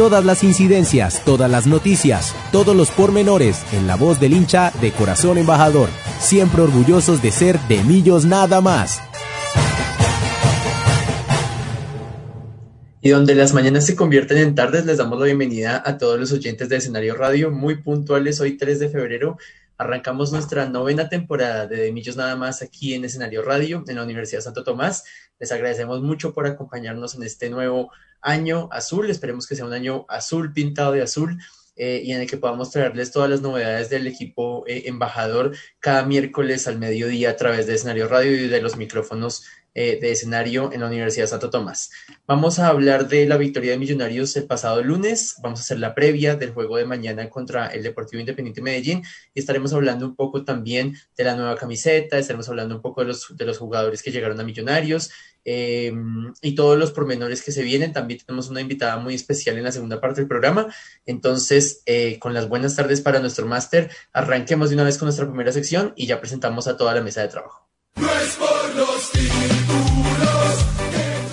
Todas las incidencias, todas las noticias, todos los pormenores en la voz del hincha de Corazón Embajador, siempre orgullosos de ser de Millos nada más. Y donde las mañanas se convierten en tardes, les damos la bienvenida a todos los oyentes de Escenario Radio, muy puntuales hoy 3 de febrero. Arrancamos nuestra novena temporada de De Millos Nada Más aquí en Escenario Radio, en la Universidad Santo Tomás. Les agradecemos mucho por acompañarnos en este nuevo año azul. Esperemos que sea un año azul pintado de azul. Eh, y en el que podamos traerles todas las novedades del equipo eh, embajador cada miércoles al mediodía a través de escenario radio y de los micrófonos eh, de escenario en la Universidad Santo Tomás. Vamos a hablar de la victoria de Millonarios el pasado lunes, vamos a hacer la previa del juego de mañana contra el Deportivo Independiente Medellín y estaremos hablando un poco también de la nueva camiseta, estaremos hablando un poco de los, de los jugadores que llegaron a Millonarios eh, y todos los pormenores que se vienen. También tenemos una invitada muy especial en la segunda parte del programa. Entonces, eh, con las buenas tardes para nuestro máster, arranquemos de una vez con nuestra primera sección y ya presentamos a toda la mesa de trabajo.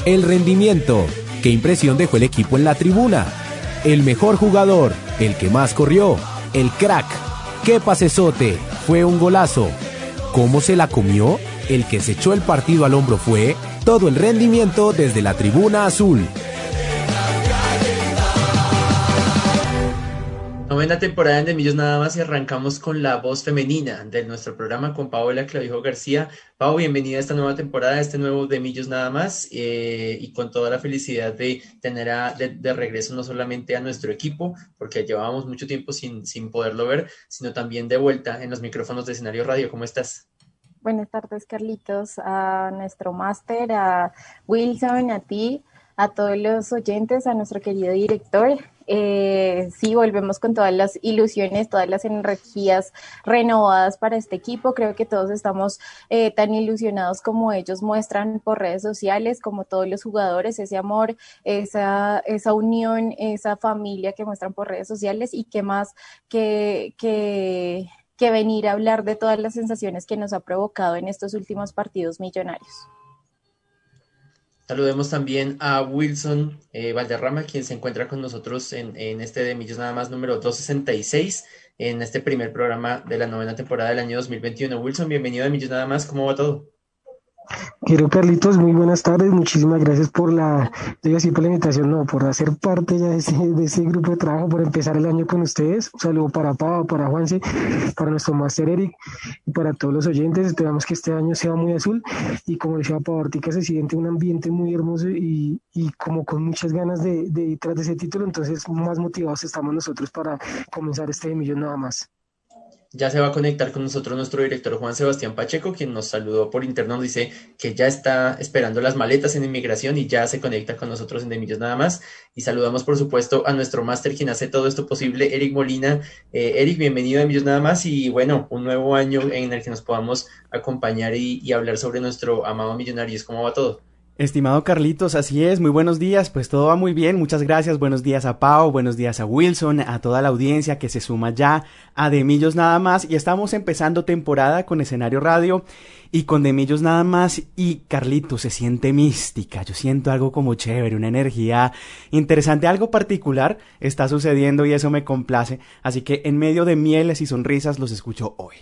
El rendimiento. ¿Qué impresión dejó el equipo en la tribuna? El mejor jugador, el que más corrió, el crack. ¿Qué pasesote? Fue un golazo. ¿Cómo se la comió? El que se echó el partido al hombro fue todo el rendimiento desde la tribuna azul. Novena temporada de Millos nada más y arrancamos con la voz femenina de nuestro programa con Paola Clavijo García. Pau, bienvenida a esta nueva temporada, a este nuevo de Millos nada más eh, y con toda la felicidad de tener de, regreso no solamente a nuestro equipo, porque llevábamos mucho tiempo sin, sin poderlo ver, sino también de vuelta en los micrófonos de escenario radio. ¿Cómo estás? Buenas tardes, Carlitos, a nuestro máster, a Wilson, a ti, a todos los oyentes, a nuestro querido director. Eh, sí, volvemos con todas las ilusiones, todas las energías renovadas para este equipo. Creo que todos estamos eh, tan ilusionados como ellos muestran por redes sociales, como todos los jugadores, ese amor, esa, esa unión, esa familia que muestran por redes sociales y qué más que, que, que venir a hablar de todas las sensaciones que nos ha provocado en estos últimos partidos millonarios. Saludemos también a Wilson eh, Valderrama, quien se encuentra con nosotros en, en este de Millos Nada más número 266, en este primer programa de la novena temporada del año 2021. Wilson, bienvenido a Millos Nada más, ¿cómo va todo? Quiero Carlitos, muy buenas tardes, muchísimas gracias por la, decir por la invitación, no, por hacer parte ya de ese, grupo de trabajo, por empezar el año con ustedes. Un saludo para Pau, para Juanse, para nuestro máster Eric y para todos los oyentes. Esperamos que este año sea muy azul y como decía Pau Ortica, se siente un ambiente muy hermoso y, y como con muchas ganas de, de ir tras de ese título, entonces más motivados estamos nosotros para comenzar este millón nada más. Ya se va a conectar con nosotros nuestro director Juan Sebastián Pacheco, quien nos saludó por interno, nos dice que ya está esperando las maletas en inmigración y ya se conecta con nosotros en Demillos nada más. Y saludamos por supuesto a nuestro máster quien hace todo esto posible, Eric Molina. Eh, Eric, bienvenido a Demillos nada más y bueno, un nuevo año en el que nos podamos acompañar y, y hablar sobre nuestro amado Millonarios. ¿Cómo va todo? Estimado Carlitos, así es, muy buenos días, pues todo va muy bien, muchas gracias, buenos días a Pau, buenos días a Wilson, a toda la audiencia que se suma ya a Demillos nada más y estamos empezando temporada con escenario radio y con Demillos nada más y Carlitos se siente mística, yo siento algo como chévere, una energía interesante, algo particular está sucediendo y eso me complace, así que en medio de mieles y sonrisas los escucho hoy.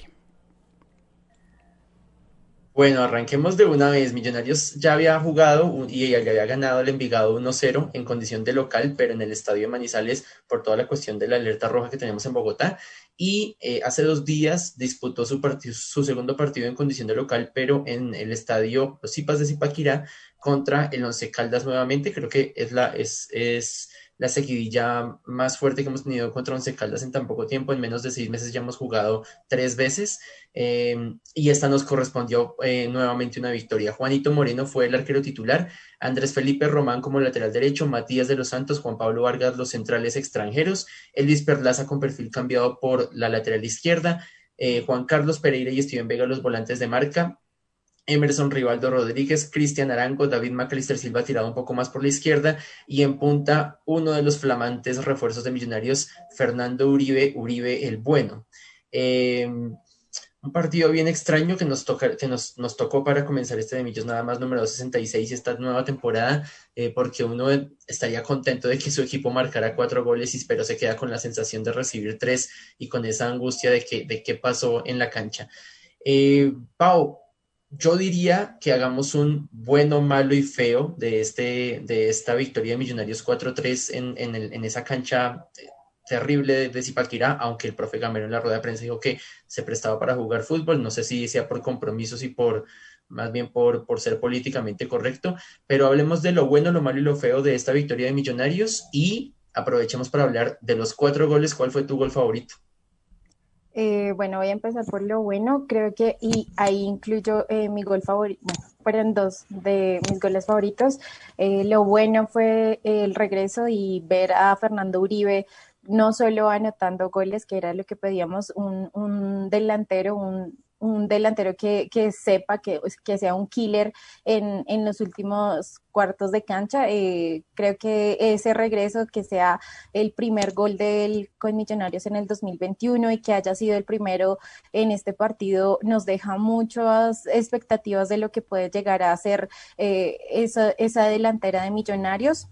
Bueno, arranquemos de una vez. Millonarios ya había jugado y ya había ganado el Envigado 1-0 en condición de local, pero en el estadio de Manizales por toda la cuestión de la alerta roja que tenemos en Bogotá. Y eh, hace dos días disputó su, su segundo partido en condición de local, pero en el estadio Los Zipas de Zipaquirá contra el Once Caldas nuevamente. Creo que es la, es, es la seguidilla más fuerte que hemos tenido contra Once Caldas en tan poco tiempo. En menos de seis meses ya hemos jugado tres veces em, y esta nos correspondió eh, nuevamente una victoria. Juanito Moreno fue el arquero titular, Andrés Felipe Román como lateral derecho, Matías de los Santos, Juan Pablo Vargas los centrales extranjeros, Elvis Perlaza con perfil cambiado por la lateral izquierda, eh, Juan Carlos Pereira y Steven Vega los volantes de marca, Emerson Rivaldo Rodríguez, Cristian Arango, David Macalister Silva tirado un poco más por la izquierda y en punta uno de los flamantes refuerzos de Millonarios, Fernando Uribe, Uribe el Bueno. Eh, un partido bien extraño que nos, toca, que nos, tocó para comenzar este de Millos nada más número 66 esta nueva temporada, eh, porque uno estaría contento de que su equipo marcara cuatro goles, y, pero se queda con la sensación de recibir tres y con esa angustia de, que, de qué pasó en la cancha. Eh, Pau, yo diría que hagamos un bueno, malo y feo de, este, de esta victoria de Millonarios 4-3 en, en, en, esa cancha terrible de, Zipaquirá, aunque el profe Gamero en la rueda de prensa dijo que se prestaba para jugar fútbol, no sé si sea por compromisos y por más bien por, por ser políticamente correcto, pero hablemos de lo bueno, lo malo y lo feo de esta victoria de Millonarios y aprovechemos para hablar de los cuatro goles, ¿cuál fue tu gol favorito? Eh, bueno, voy a empezar por lo bueno. Creo que, y ahí incluyo eh, mi gol favorito, fueron dos de mis goles favoritos. Eh, lo bueno fue el regreso y ver a Fernando Uribe no solo anotando goles, que era lo que pedíamos, un, un delantero, un un delantero que, que sepa que, que, sea un killer en, en, los últimos cuartos de cancha. Eh, creo que ese regreso, que sea el primer gol del con Millonarios en el 2021 y que haya sido el primero en este partido, nos deja muchas expectativas de lo que puede llegar a ser eh, esa, esa delantera de Millonarios.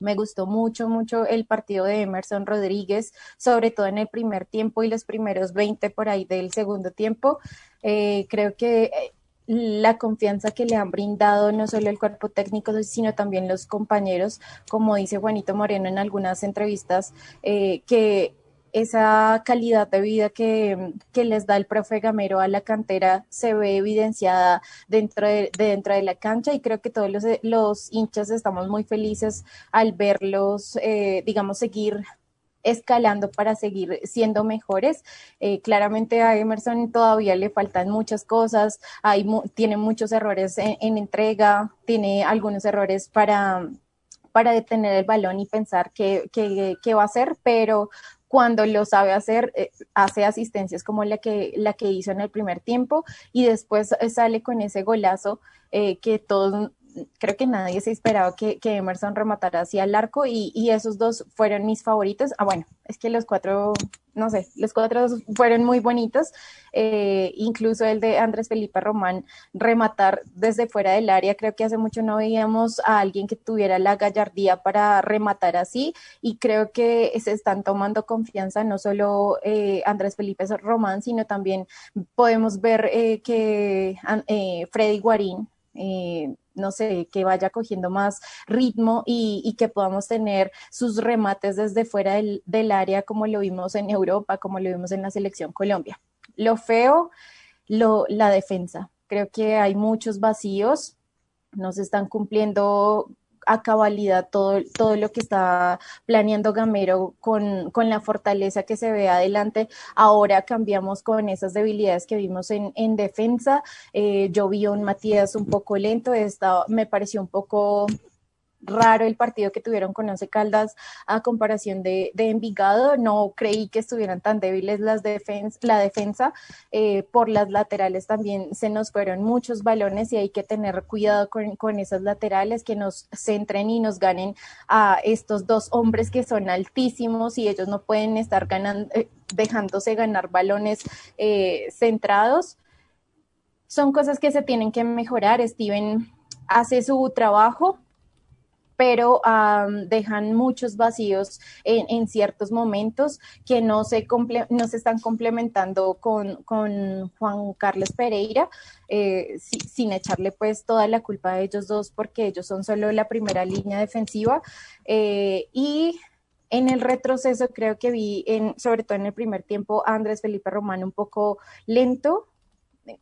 Me gustó mucho, mucho el partido de Emerson Rodríguez, sobre todo en el primer tiempo y los primeros 20 por ahí del segundo tiempo. Eh, creo que eh, la confianza que le han brindado no solo el cuerpo técnico, sino también los compañeros, como dice Juanito Moreno en algunas entrevistas, eh, que esa calidad de vida que, les da el profe Gamero a la cantera se ve evidenciada dentro de, dentro de la cancha y creo que todos los, los hinchas estamos muy felices al verlos, eh, digamos, seguir escalando para seguir siendo mejores. Eh, claramente a Emerson todavía le faltan muchas cosas, hay, tiene muchos errores en, entrega, tiene algunos errores para para detener el balón y pensar qué, qué, qué va a hacer, pero cuando lo sabe hacer, eh, hace asistencias como la que, la que hizo en el primer tiempo y después eh, sale con ese golazo eh, que todos, creo que nadie se esperaba que, Emerson rematara así al arco y, y, esos dos fueron mis favoritos. Ah, bueno, es que los cuatro no sé, los cuatro fueron muy bonitos, eh, incluso el de Andrés Felipe Román rematar desde fuera del área, creo que hace mucho no veíamos a alguien que tuviera la gallardía para rematar así y creo que se están tomando confianza no solo eh, Andrés Felipe Román, sino también podemos ver eh, que Freddy Guarín no sé, que vaya cogiendo más ritmo y, que podamos tener sus remates desde fuera del, del, área como lo vimos en Europa, como lo vimos en la selección Colombia. Lo feo, lo, la defensa. Creo que hay muchos vacíos, no se están cumpliendo a cabalidad todo, todo lo que está planeando Gamero con, con, la fortaleza que se ve adelante. Ahora cambiamos con esas debilidades que vimos en, en defensa. Eh, yo vi un Matías un poco lento, esta, me pareció un poco raro el partido que tuvieron con Once Caldas a comparación de, Envigado. No creí que estuvieran tan débiles las defens la defensa. Eh, por las laterales también se nos fueron muchos balones y hay que tener cuidado con, con esas laterales que nos centren y nos ganen a estos dos hombres que son altísimos y ellos no pueden estar ganando, eh, dejándose ganar balones eh, centrados. Son cosas que se tienen que mejorar. Steven hace su trabajo, pero dejan muchos vacíos en, ciertos momentos que no se, no se están complementando con, Juan Carlos Pereira, eh, sin echarle pues toda la culpa a ellos dos porque ellos son solo la primera línea defensiva. Eh, y en el retroceso creo que vi, en, sobre todo en el primer tiempo, Andrés Felipe Román un poco lento,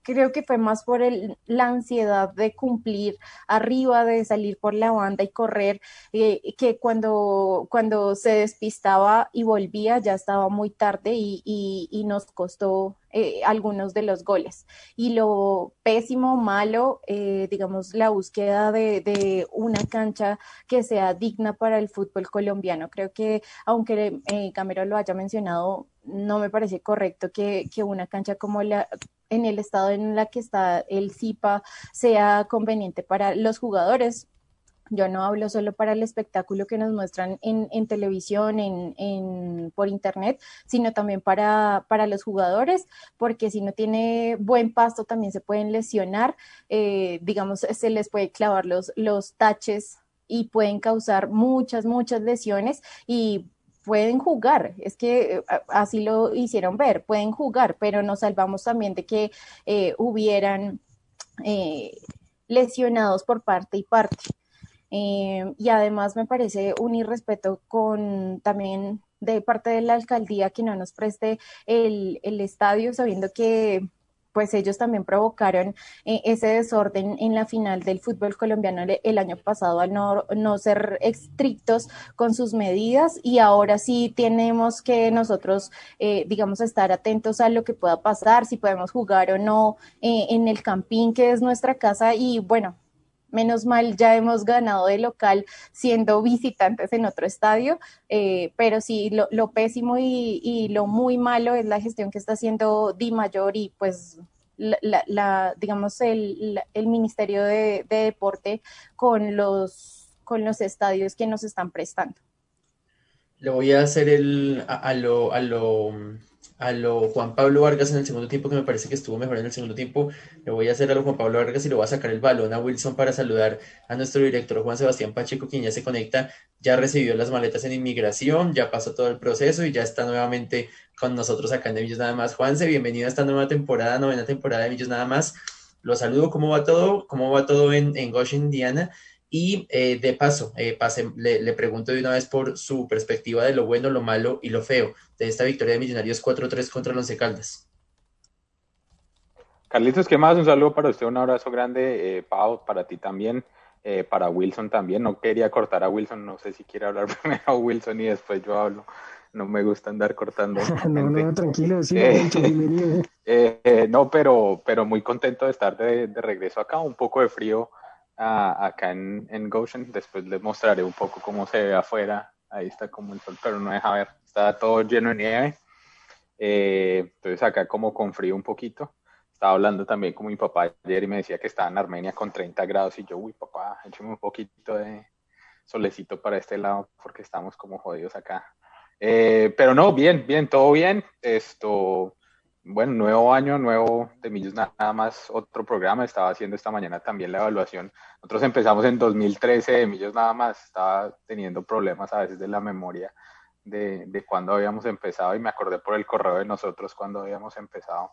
creo que fue más por el, la ansiedad de cumplir arriba, de salir por la banda y correr, eh, que cuando, cuando se despistaba y volvía ya estaba muy tarde y, y, nos costó eh, algunos de los goles. Y lo pésimo, malo, eh, digamos, la búsqueda de, de, una cancha que sea digna para el fútbol colombiano. Creo que, aunque eh, Camero lo haya mencionado, no me parece correcto que, que una cancha como la en el estado en la que está el CIPA sea conveniente para los jugadores. Yo no hablo solo para el espectáculo que nos muestran en, en televisión, en, en, por internet, sino también para, para, los jugadores, porque si no tiene buen pasto también se pueden lesionar, eh, digamos, se les puede clavar los, los taches y pueden causar muchas, muchas lesiones y pueden jugar, es que eh, así lo hicieron ver, pueden jugar, pero nos salvamos también de que eh, hubieran eh, lesionados por parte y parte. y además me parece un irrespeto con también de parte de la alcaldía que no nos preste el, el estadio, sabiendo que pues ellos también provocaron eh, ese desorden en la final del fútbol colombiano el, año pasado al no, no, ser estrictos con sus medidas. Y ahora sí tenemos que nosotros, eh, digamos, estar atentos a lo que pueda pasar, si podemos jugar o no eh, en el campín que es nuestra casa. Y bueno, Menos mal ya hemos ganado de local siendo visitantes en otro estadio, eh, pero sí, lo, pésimo y, lo muy malo es la gestión que está haciendo Di Mayor y pues la, digamos el, Ministerio de, Deporte con los, con los estadios que nos están prestando. Le voy a hacer el a lo, a lo a lo Juan Pablo Vargas en el segundo tiempo, que me parece que estuvo mejor en el segundo tiempo. Le voy a hacer a lo Juan Pablo Vargas y le voy a sacar el balón a Wilson para saludar a nuestro director Juan Sebastián Pacheco, quien ya se conecta, ya recibió las maletas en inmigración, ya pasó todo el proceso y ya está nuevamente con nosotros acá en De Millos Nada Más. Juanse, bienvenido a esta nueva temporada, novena temporada de Millos Nada Más. Lo saludo, ¿cómo va todo? ¿Cómo va todo en, en Goshen, Indiana? Y eh, de paso, eh, le, pregunto de una vez por su perspectiva de lo bueno, lo malo y lo feo de esta victoria de Millonarios 4-3 contra los Caldas. Carlitos, ¿qué más? Un saludo para usted, un abrazo grande, eh, Pau, para ti también, eh, para Wilson también. No quería cortar a Wilson, no sé si quiere hablar primero Wilson y después yo hablo. No me gusta andar cortando. no, no, tranquilo, sí, no, pero, pero muy contento de estar de, de regreso acá, un poco de frío acá en, en Goshen. Después les mostraré un poco cómo se ve afuera. Ahí está como el sol, pero no deja ver. Está todo lleno de nieve. Eh, entonces acá como con frío un poquito. Estaba hablando también con mi papá ayer y me decía que estaba en Armenia con 30 grados y yo, uy papá, échame un poquito de solecito para este lado porque estamos como jodidos acá. Eh, pero no, bien, bien, todo bien. Esto, bueno, nuevo año, nuevo de Millos nada más, otro programa, estaba haciendo esta mañana también la evaluación. Nosotros empezamos en 2013 de Millos nada más, estaba teniendo problemas a veces de la memoria de, de cuando habíamos empezado y me acordé por el correo de nosotros cuando habíamos empezado.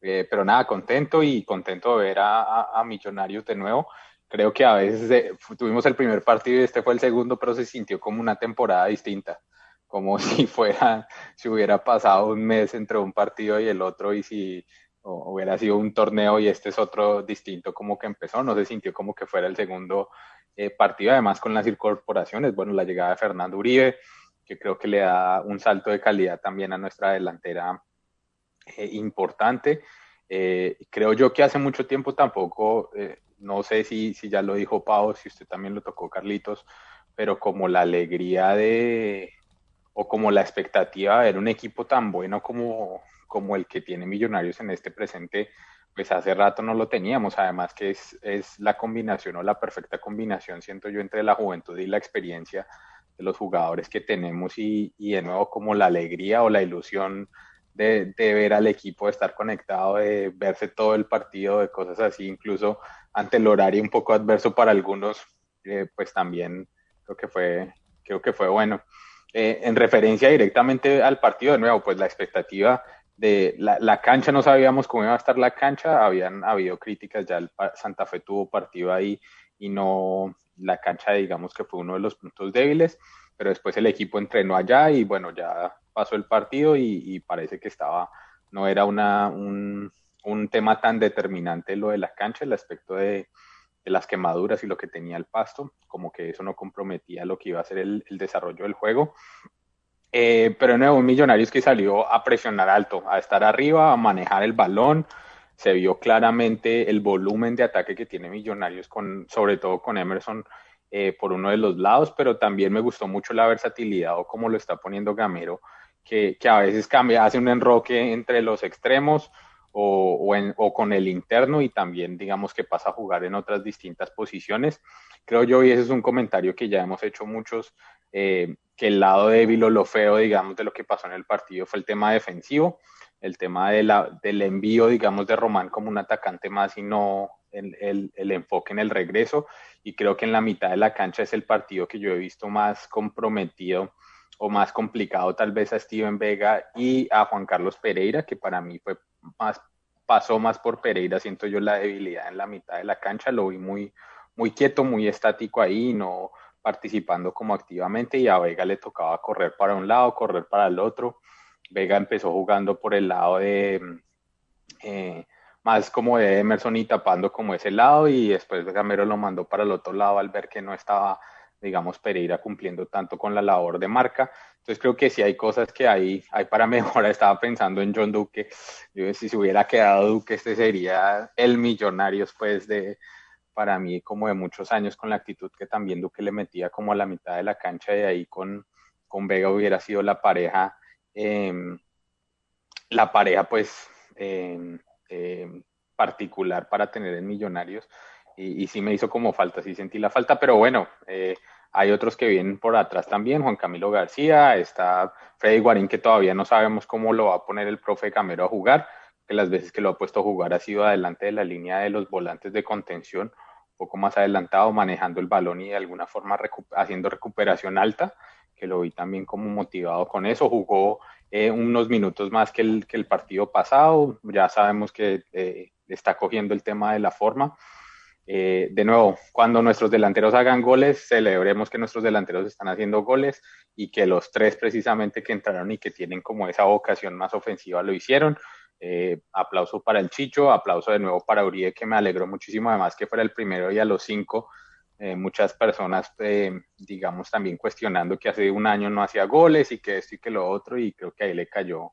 Eh, pero nada, contento y contento de ver a, a, Millonarios de nuevo. Creo que a veces eh, tuvimos el primer partido y este fue el segundo, pero se sintió como una temporada distinta como si fuera, si hubiera pasado un mes entre un partido y el otro y si hubiera sido un torneo y este es otro distinto como que empezó, no se sintió como que fuera el segundo eh, partido, además con las incorporaciones, bueno, la llegada de Fernando Uribe, que creo que le da un salto de calidad también a nuestra delantera eh, importante. Eh, creo yo que hace mucho tiempo tampoco, no sé si, si ya lo dijo Pau, si usted también lo tocó Carlitos, pero como la alegría de, o como la expectativa de ver un equipo tan bueno como, como el que tiene Millonarios en este presente, pues hace rato no lo teníamos. Además que es, es la combinación o la perfecta combinación, siento yo, entre la juventud y la experiencia de los jugadores que tenemos y, y de nuevo como la alegría o la ilusión de, de, ver al equipo, de estar conectado, de verse todo el partido, de cosas así, incluso ante el horario un poco adverso para algunos, eh, pues también creo que fue, creo que fue bueno. Eh, en referencia directamente al partido, de nuevo, pues la expectativa de la, cancha, no sabíamos cómo iba a estar la cancha, habían habido críticas, ya el Santa Fe tuvo partido ahí y no la cancha, digamos que fue uno de los puntos débiles, pero después el equipo entrenó allá y bueno, ya pasó el partido y, parece que estaba, no era una, un, un tema tan determinante lo de la cancha, el aspecto de, las quemaduras y lo que tenía el pasto, como que eso no comprometía lo que iba a ser el, desarrollo del juego. Eh, pero de nuevo, Millonarios que salió a presionar alto, a estar arriba, a manejar el balón. Se vio claramente el volumen de ataque que tiene Millonarios, con, sobre todo con Emerson eh, por uno de los lados, pero también me gustó mucho la versatilidad o cómo lo está poniendo Gamero, que, que a veces cambia, hace un enroque entre los extremos o, con el interno y también digamos que pasa a jugar en otras distintas posiciones. Creo yo, y ese es un comentario que ya hemos hecho muchos, eh, que el lado débil o lo feo, digamos, de lo que pasó en el partido fue el tema defensivo, el tema del envío, digamos, de Román como un atacante más y no el, el, enfoque en el regreso. Y creo que en la mitad de la cancha es el partido que yo he visto más comprometido o más complicado tal vez a Steven Vega y a Juan Carlos Pereira, que para mí fue más, pasó más por Pereira, siento yo la debilidad en la mitad de la cancha, lo vi muy, muy quieto, muy estático ahí, no participando como activamente y a Vega le tocaba correr para un lado, correr para el otro. Vega empezó jugando por el lado de eh, más como de Emerson y tapando como ese lado y después Gamero lo mandó para el otro lado al ver que no estaba digamos, Pereira cumpliendo tanto con la labor de marca. Entonces creo que sí hay cosas que hay, hay para mejorar. Estaba pensando en John Duque. Yo, si se hubiera quedado Duque, este sería el millonario después de, para mí, como de muchos años, con la actitud que también Duque le metía como a la mitad de la cancha y ahí con, con Vega hubiera sido la pareja, em, la pareja pues em, em, particular para tener en Millonarios y, sí me hizo como falta, sí sentí la falta, pero bueno, eh, hay otros que vienen por atrás también, Juan Camilo García, está Freddy Guarín, que todavía no sabemos cómo lo va a poner el profe Camero a jugar, que las veces que lo ha puesto a jugar ha sido adelante de la línea de los volantes de contención, un poco más adelantado, manejando el balón y de alguna forma haciendo recuperación alta, que lo vi también como motivado con eso, jugó eh, unos minutos más que el, que el partido pasado, ya sabemos que eh, está cogiendo el tema de la forma, eh, de nuevo, cuando nuestros delanteros hagan goles, celebremos que nuestros delanteros están haciendo goles y que los tres precisamente que entraron y que tienen como esa vocación más ofensiva lo hicieron. Eh, aplauso para el Chicho, aplauso de nuevo para Uribe, que me alegró muchísimo además que fuera el primero y a los cinco. Eh, muchas personas, digamos, también cuestionando que hace un año no hacía goles y que esto y que lo otro, y creo que ahí le cayó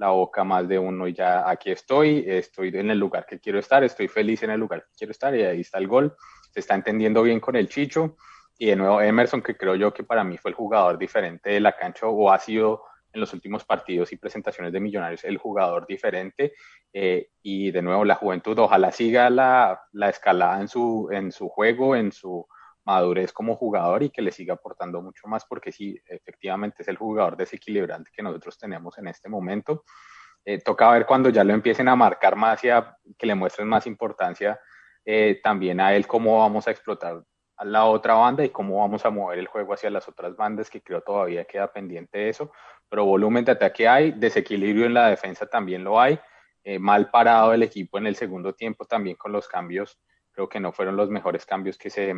la boca más de uno y ya aquí estoy, estoy en el lugar que quiero estar, estoy feliz en el lugar que quiero estar y ahí está el gol. Se está entendiendo bien con el Chicho y de nuevo Emerson, que creo yo que para mí fue el jugador diferente de la cancha o ha sido en los últimos partidos y presentaciones de Millonarios el jugador diferente eh, y de nuevo la juventud, ojalá siga la, la escalada en su, en su juego, en su madurez como jugador y que le siga aportando mucho más, porque sí, efectivamente es el jugador desequilibrante que nosotros tenemos en este momento. Eh, toca ver cuando ya lo empiecen a marcar más y que le muestren más importancia eh, también a él cómo vamos a explotar a la otra banda y cómo vamos a mover el juego hacia las otras bandas, que creo todavía queda pendiente de eso, pero volumen de ataque hay, desequilibrio en la defensa también lo hay, eh, mal parado el equipo en el segundo tiempo también con los cambios, creo que no fueron los mejores cambios que se,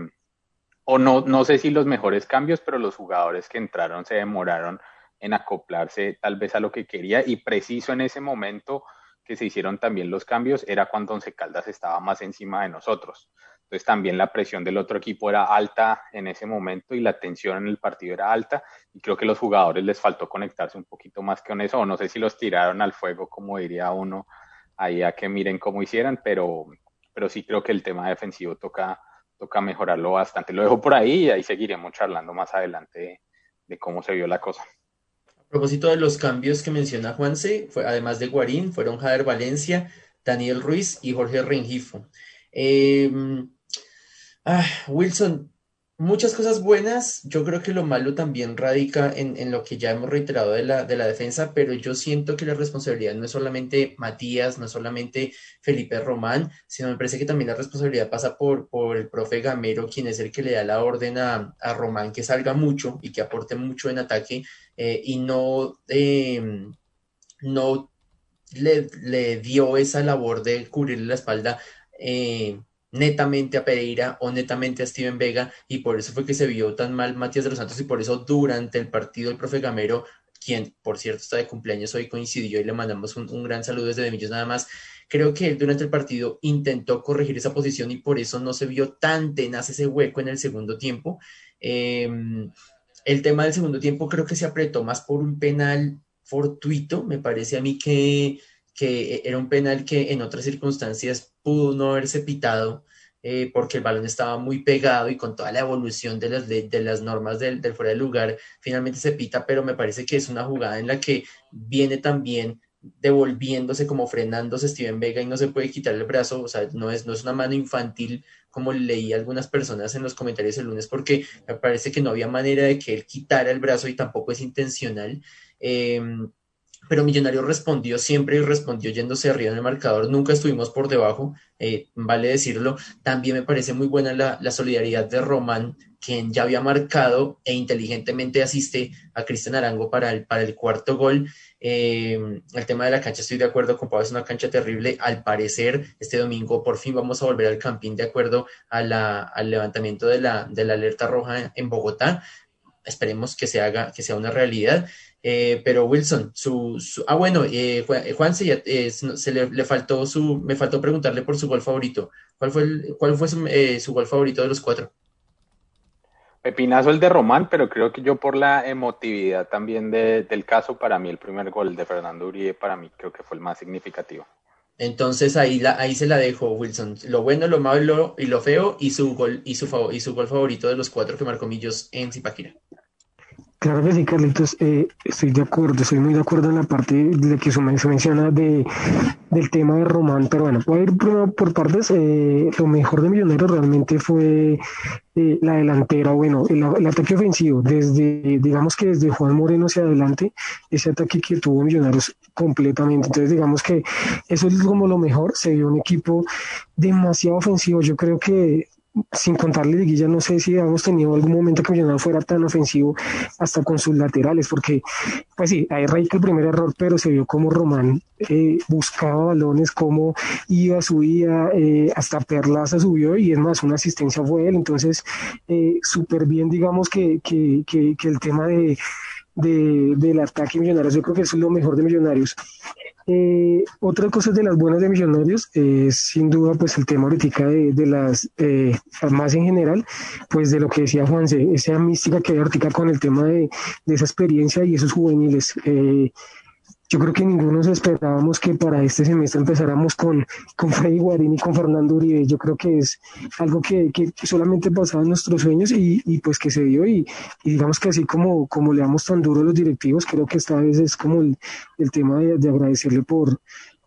o no, no sé si los mejores cambios, pero los jugadores que entraron se demoraron en acoplarse tal vez a lo que quería y preciso en ese momento que se hicieron también los cambios era cuando Once Caldas estaba más encima de nosotros. Entonces también la presión del otro equipo era alta en ese momento y la tensión en el partido era alta y creo que los jugadores les faltó conectarse un poquito más con eso o no sé si los tiraron al fuego como diría uno ahí a que miren cómo hicieran, pero, pero sí creo que el tema defensivo toca toca mejorarlo bastante. Lo dejo por ahí y ahí seguiremos charlando más adelante de, cómo se vio la cosa. A propósito de los cambios que menciona Juanse, fue, además de Guarín, fueron Jader Valencia, Daniel Ruiz y Jorge Rengifo. Eh, ah, Wilson, muchas cosas buenas. Yo creo que lo malo también radica en, lo que ya hemos reiterado de la, de la, defensa, pero yo siento que la responsabilidad no es solamente Matías, no es solamente Felipe Román, sino me parece que también la responsabilidad pasa por, por el profe Gamero, quien es el que le da la orden a, Román que salga mucho y que aporte mucho en ataque eh, y no, em, no le, le, dio esa labor de cubrirle la espalda. Eh, netamente a Pereira o netamente a Steven Vega y por eso fue que se vio tan mal Matías de los Santos y por eso durante el partido el profe Gamero, quien por cierto está de cumpleaños hoy coincidió y le mandamos un, gran saludo desde Demillos nada más, Creo que él durante el partido intentó corregir esa posición y por eso no se vio tan tenaz ese hueco en el segundo tiempo. Em, el tema del segundo tiempo creo que se apretó más por un penal fortuito. Me parece a mí que, que era un penal que en otras circunstancias pudo no haberse pitado. Eh, porque el balón estaba muy pegado y con toda la evolución de las, de, las normas del, del, fuera de lugar, finalmente se pita, pero me parece que es una jugada en la que viene también devolviéndose, como frenándose Steven Vega y no se puede quitar el brazo, o sea, no es, no es una mano infantil como leí algunas personas en los comentarios el lunes, porque me parece que no había manera de que él quitara el brazo y tampoco es intencional. Eh, pero Millonario respondió siempre y respondió yéndose arriba en el marcador. Nunca estuvimos por debajo, eh, vale decirlo. También me parece muy buena la, solidaridad de Román, quien ya había marcado e inteligentemente asiste a Cristian Arango para el, para el cuarto gol. Eh, el tema de la cancha, estoy de acuerdo con Pablo, es una cancha terrible. Al parecer, este domingo por fin vamos a volver al campín de acuerdo a la, al levantamiento de la, de la alerta roja en Bogotá. Esperemos que se haga, que sea una realidad. Eh, pero Wilson, su, ah bueno, eh, Juan se, eh, se le, faltó su, me faltó preguntarle por su gol favorito. ¿Cuál fue, el, cuál fue su, eh, su, gol favorito de los cuatro? Pepinazo el de Román, pero creo que yo por la emotividad también de, del caso, para mí el primer gol de Fernando Uribe, para mí creo que fue el más significativo. Entonces ahí, la, ahí se la dejo, Wilson. Lo bueno, lo malo y lo feo y su gol, y su, y su gol favorito de los cuatro que marcó Millos en Zipaquira. Claro que sí, Carlitos, eh, estoy de acuerdo, estoy muy de acuerdo en la parte de que se menciona de, del tema de Román, pero bueno, voy a ir por partes. Eh, lo mejor de Millonarios realmente fue eh, la delantera, bueno, el, ataque ofensivo, desde, digamos que desde Juan Moreno hacia adelante, ese ataque que tuvo Millonarios completamente. Entonces, digamos que eso es como lo mejor, se vio un equipo demasiado ofensivo. Yo creo que sin contarle Liguilla, no sé si hemos tenido algún momento que Millonarios fuera tan ofensivo hasta con sus laterales, porque, pues sí, hay que el primer error, pero se vio como Román eh, buscaba balones, cómo iba, subía, eh, hasta Perlaza subió y es más, una asistencia fue él, entonces, eh, súper bien, digamos que, que, que, que el tema de, de, del ataque Millonarios, yo creo que es lo mejor de Millonarios. Eh, otra cosa de las buenas de Millonarios es sin duda pues el tema ahorita de, de las eh, más en general pues de lo que decía Juanse, esa mística que hay ahorita con el tema de, de esa experiencia y esos juveniles. Eh, yo creo que ninguno nos esperábamos que para este semestre empezáramos con, con Freddy Guarín y con Fernando Uribe. Yo creo que es algo que, que solamente pasaba en nuestros sueños y, y pues que se dio y, y, digamos que así como, como le damos tan duro a los directivos, creo que esta vez es como el, el tema de, de, agradecerle por,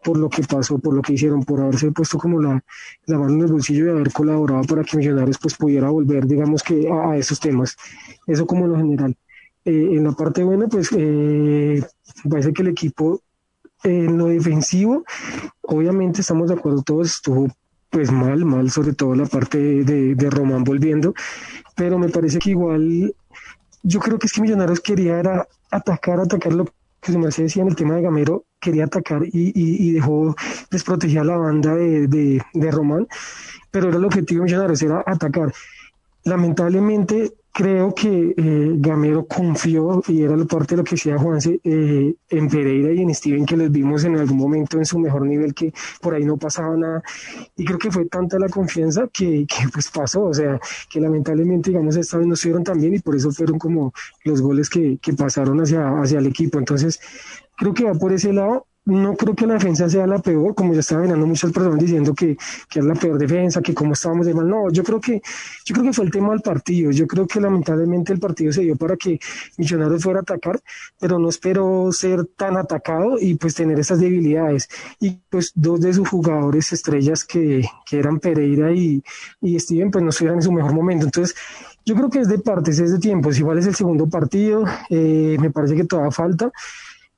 por lo que pasó, por lo que hicieron, por haberse puesto como la, la mano en el bolsillo y haber colaborado para que Millonarios pues pudiera volver, digamos que a, a esos temas. Eso como en lo general. Eh, en la parte buena, pues eh, parece que el equipo en lo defensivo, obviamente estamos de acuerdo todos, estuvo pues mal, mal, sobre todo la parte de, de Román volviendo, pero me parece que igual, yo creo que es que Millonarios quería era atacar, atacar lo que se me decía en el tema de Gamero, quería atacar y, y, y dejó desprotegida la banda de, de, de Román, pero era el objetivo de Millonarios, era atacar. Lamentablemente creo que eh, Gamero confió, y era parte de lo que decía Juanse, eh, en Pereira y en Steven, que les vimos en algún momento en su mejor nivel, que por ahí no pasaba nada. Y creo que fue tanta la confianza que, que pues pasó, o sea, que lamentablemente, digamos, esta vez no estuvieron tan bien y por eso fueron como los goles que, que pasaron hacia, hacia el equipo. Entonces, creo que va por ese lado no creo que la defensa sea la peor, como ya estaba mirando muchas personas diciendo que, que es la peor defensa, que cómo estábamos de mal. No, yo creo que, yo creo que fue el tema del partido. Yo creo que lamentablemente el partido se dio para que Millonarios fuera a atacar, pero no espero ser tan atacado y pues tener esas debilidades. Y pues dos de sus jugadores estrellas que, que eran Pereira y, y Steven, pues no estuvieran en su mejor momento. Entonces, yo creo que es de partes, es de tiempos. Igual es el segundo partido, eh, me parece que todavía falta.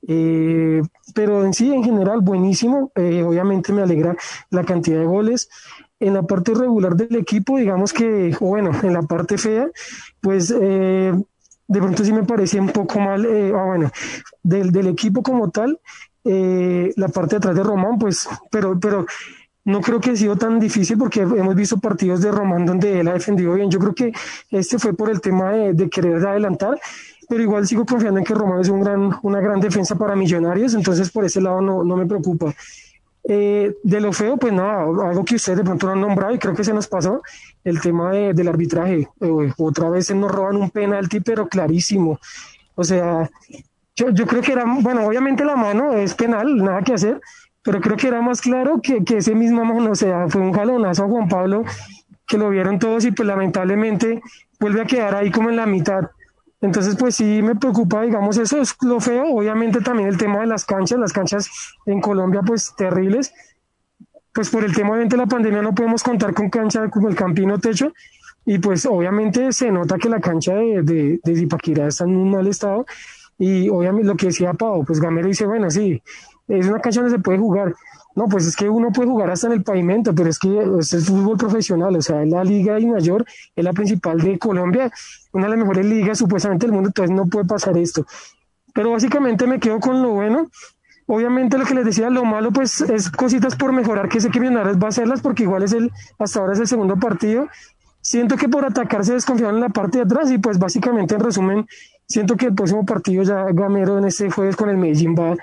Eh, pero en sí, en general, buenísimo. Eh, obviamente me alegra la cantidad de goles. En la parte regular del equipo, digamos que, bueno, en la parte fea, pues eh, de pronto sí me parecía un poco mal, eh, ah, bueno, del, del, equipo como tal, eh, la parte de atrás de Román, pues, pero, pero no creo que ha sido tan difícil porque hemos visto partidos de Román donde él ha defendido bien. Yo creo que este fue por el tema de, de querer adelantar pero igual sigo confiando en que Román es un gran, una gran defensa para Millonarios, entonces por ese lado no, no me preocupa. Eh, de lo feo, pues nada, algo que ustedes de pronto no han nombrado y creo que se nos pasó, el tema del arbitraje. Eh, otra vez nos roban un penalti, pero clarísimo. O sea, yo, yo creo que era, bueno, obviamente la mano es penal, nada que hacer, pero creo que era más claro que, que ese mismo mano, o sea, fue un jalonazo a Juan Pablo que lo vieron todos y pues lamentablemente vuelve a quedar ahí como en la mitad. Entonces, pues sí me preocupa, digamos, eso es lo feo. Obviamente también el tema de las canchas, las canchas en Colombia, pues terribles. Pues por el tema de la pandemia no podemos contar con cancha como el Campino Techo. Y pues obviamente se nota que la cancha de, de, de Zipaquirá está en un mal estado. Y obviamente lo que decía Pau, pues Gamero dice, bueno, sí, es una cancha donde se puede jugar. No, pues es que uno puede jugar hasta en el pavimento, pero es que es fútbol profesional, o sea, es la liga mayor, es la principal de Colombia, una de las mejores ligas supuestamente del mundo, entonces no puede pasar esto. Pero básicamente me quedo con lo bueno. Obviamente lo que les decía, lo malo pues es cositas por mejorar que sé que Millonarios va a hacerlas porque igual es el, hasta ahora es el segundo partido. Siento que por atacar se desconfiaron en la parte de atrás y pues básicamente en resumen, siento que el próximo partido ya Gamero en este jueves con el Medellín va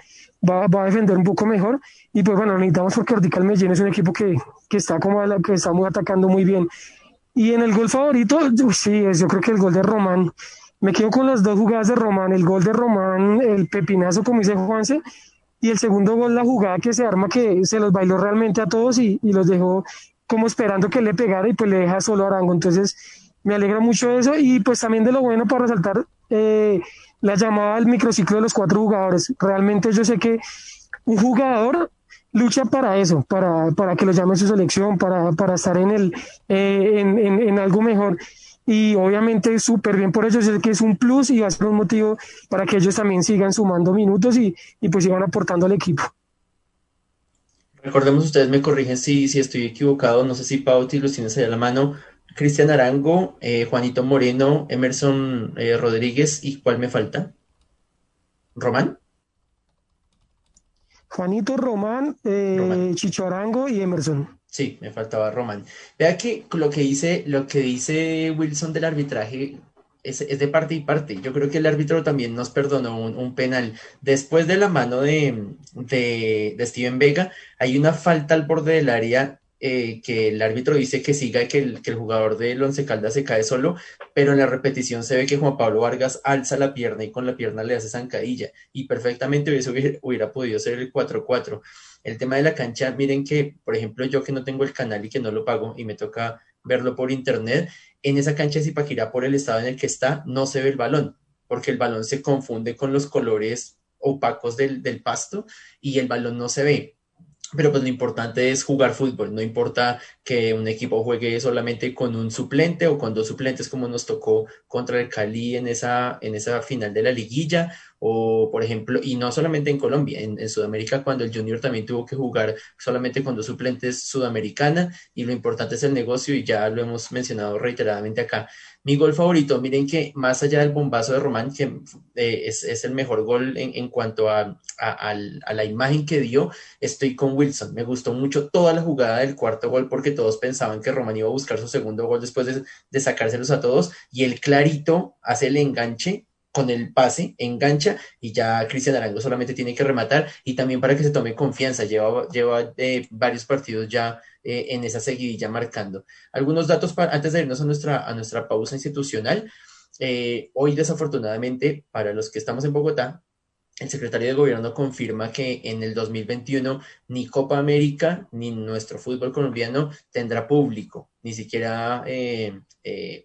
va, va, a defender un poco mejor. Y pues bueno, necesitamos porque el Medellín es un equipo que, que está como que está muy atacando muy bien. Y en el gol favorito, sí, yo creo que el gol de Román. Me quedo con las dos jugadas de Román, el gol de Román, el pepinazo, como dice Juanse, y el segundo gol, la jugada que se arma, que se los bailó realmente a todos y, y los dejó como esperando que le pegara y pues le deja solo a Arango. Entonces, me alegra mucho eso y pues también de lo bueno para resaltar eh, la llamada al microciclo de los cuatro jugadores. Realmente yo sé que un jugador lucha para eso, para, para que lo llame su selección, para, para estar en, el, eh, en, en, algo mejor. Y obviamente súper bien por ello, sé que es un plus y va a ser un motivo para que ellos también sigan sumando minutos y, y pues sigan aportando al equipo. Recordemos, ustedes me corrigen si, si estoy equivocado, no sé si Pauti los tienes ahí a la mano, Cristian Arango, eh, Juanito Moreno, Emerson eh, Rodríguez y ¿cuál me falta? ¿Román? Juanito Román, eh, Chicho Arango y Emerson. Sí, me faltaba Román. Vea que lo que dice, lo que dice Wilson del arbitraje es, de parte y parte. Yo creo que el árbitro también nos perdonó un, penal. Después de la mano de, de, de Steven Vega, hay una falta al borde del área eh, que el árbitro dice que siga, que el, que el jugador del Once Caldas se cae solo, pero en la repetición se ve que Juan Pablo Vargas alza la pierna y con la pierna le hace zancadilla y perfectamente hubiese, hubiera, podido ser el 4-4. El tema de la cancha, miren que, por ejemplo, yo que no tengo el canal y que no lo pago y me toca verlo por internet, en esa cancha de Zipaquirá, por el estado en el que está, no se ve el balón, porque el balón se confunde con los colores opacos del, del pasto y el balón no se ve pero pues lo importante es jugar fútbol, no importa que un equipo juegue solamente con un suplente o con dos suplentes como nos tocó contra el Cali en esa, en esa final de la liguilla o por ejemplo, y no solamente en Colombia, en, Sudamérica cuando el Junior también tuvo que jugar solamente con dos suplentes sudamericana y lo importante es el negocio y ya lo hemos mencionado reiteradamente acá. Mi gol favorito, miren que más allá del bombazo de Román, que eh, es, el mejor gol en, cuanto a, la imagen que dio, estoy con Wilson. Me gustó mucho toda la jugada del cuarto gol porque todos pensaban que Román iba a buscar su segundo gol después de, de sacárselos a todos y el clarito hace el enganche con el pase, engancha y ya Cristian Arango solamente tiene que rematar y también para que se tome confianza, lleva, lleva eh, varios partidos ya eh, en esa seguidilla marcando. Algunos datos para, antes de irnos a nuestra, a nuestra pausa institucional. Eh, hoy desafortunadamente para los que estamos en Bogotá, el secretario de gobierno confirma que en el 2021 ni Copa América ni nuestro fútbol colombiano tendrá público, ni siquiera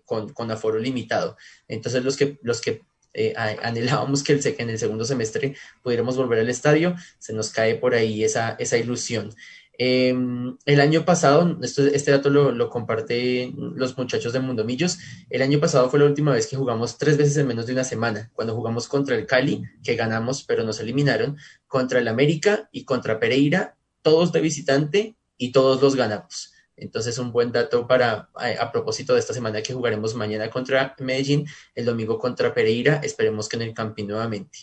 con, con, aforo limitado. Entonces los que, los que eh, anhelábamos que, el, en el segundo semestre pudiéramos volver al estadio, se nos cae por ahí esa, esa ilusión. Em, el año pasado, este dato lo, lo comparte los muchachos de Mundo Millos, el año pasado fue la última vez que jugamos tres veces en menos de una semana, cuando jugamos contra el Cali, que ganamos pero nos eliminaron, contra el América y contra Pereira, todos de visitante y todos los ganamos. Entonces, un buen dato para, a, propósito de esta semana que jugaremos mañana contra Medellín, el domingo contra Pereira, esperemos que en el Campi nuevamente.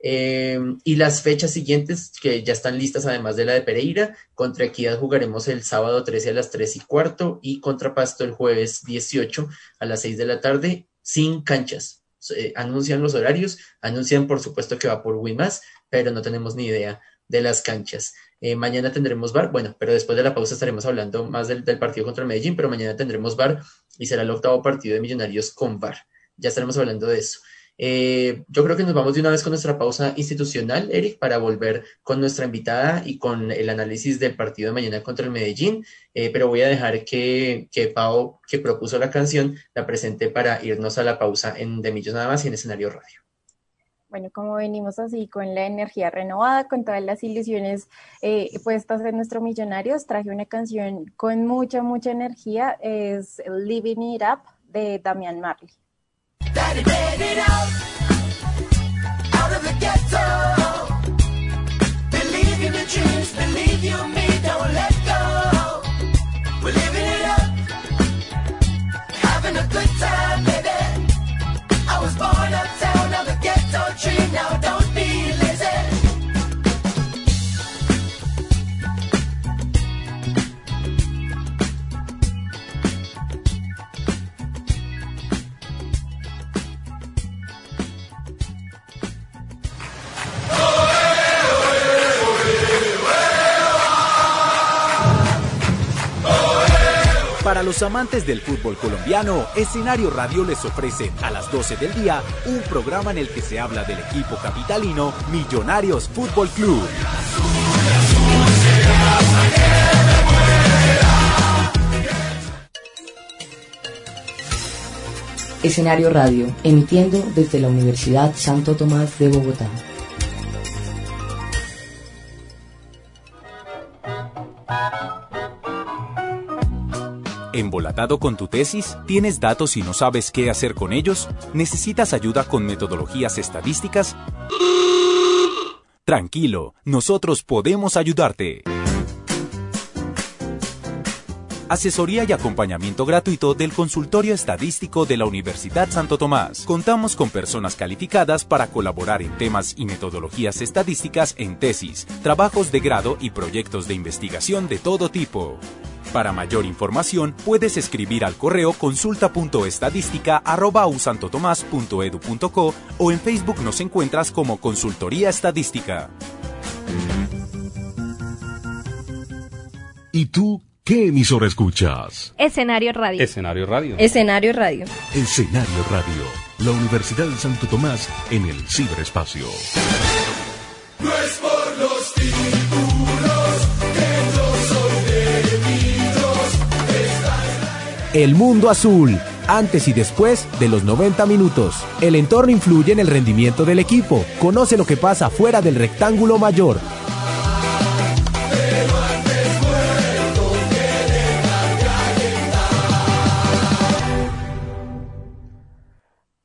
Eh, y las fechas siguientes, que ya están listas, además de la de Pereira, contra Equidad jugaremos el sábado 13 a las 3 y cuarto y contra Pasto el jueves 18 a las 6 de la tarde, sin canchas. Eh, anuncian los horarios, anuncian por supuesto que va por Wimas, pero no tenemos ni idea de las canchas. Eh, mañana tendremos bar, bueno, pero después de la pausa estaremos hablando más del, del, partido contra el Medellín, pero mañana tendremos bar y será el octavo partido de Millonarios con bar. Ya estaremos hablando de eso. Eh, yo creo que nos vamos de una vez con nuestra pausa institucional, Eric, para volver con nuestra invitada y con el análisis del partido de mañana contra el Medellín. Eh, pero voy a dejar que, que Pau, que propuso la canción, la presente para irnos a la pausa en De Millos nada más y en escenario radio. Bueno, como venimos así con la energía renovada, con todas las ilusiones eh, puestas en nuestro Millonarios, traje una canción con mucha, mucha energía, es Living It Up de Damian Marley. Made it out, out of the ghetto. Believe in dreams, believe you me, don't let go. We're living it up, having a good time, baby. I was born uptown of the ghetto tree, now los amantes del fútbol colombiano, Escenario Radio les ofrece a las 12 del día un programa en el que se habla del equipo capitalino Millonarios Fútbol Club. Escenario Radio, emitiendo desde la Universidad Santo Tomás de Bogotá. ¿Embolatado con tu tesis? ¿Tienes datos y no sabes qué hacer con ellos? ¿Necesitas ayuda con metodologías estadísticas? Tranquilo, nosotros podemos ayudarte. Asesoría y acompañamiento gratuito del Consultorio Estadístico de la Universidad Santo Tomás. Contamos con personas calificadas para colaborar en temas y metodologías estadísticas en tesis, trabajos de grado y proyectos de investigación de todo tipo. Para mayor información, puedes escribir al correo consulta.estadística.usantotomás.edu.co o en Facebook nos encuentras como Consultoría Estadística. ¿Y tú qué emisora escuchas? Escenario Radio. Escenario Radio. Escenario Radio. Escenario Radio. La Universidad de Santo Tomás en el ciberespacio. No es por los títulos que yo soy de El mundo azul, antes y después de los 90 minutos. El entorno influye en el rendimiento del equipo. Conoce lo que pasa fuera del rectángulo mayor.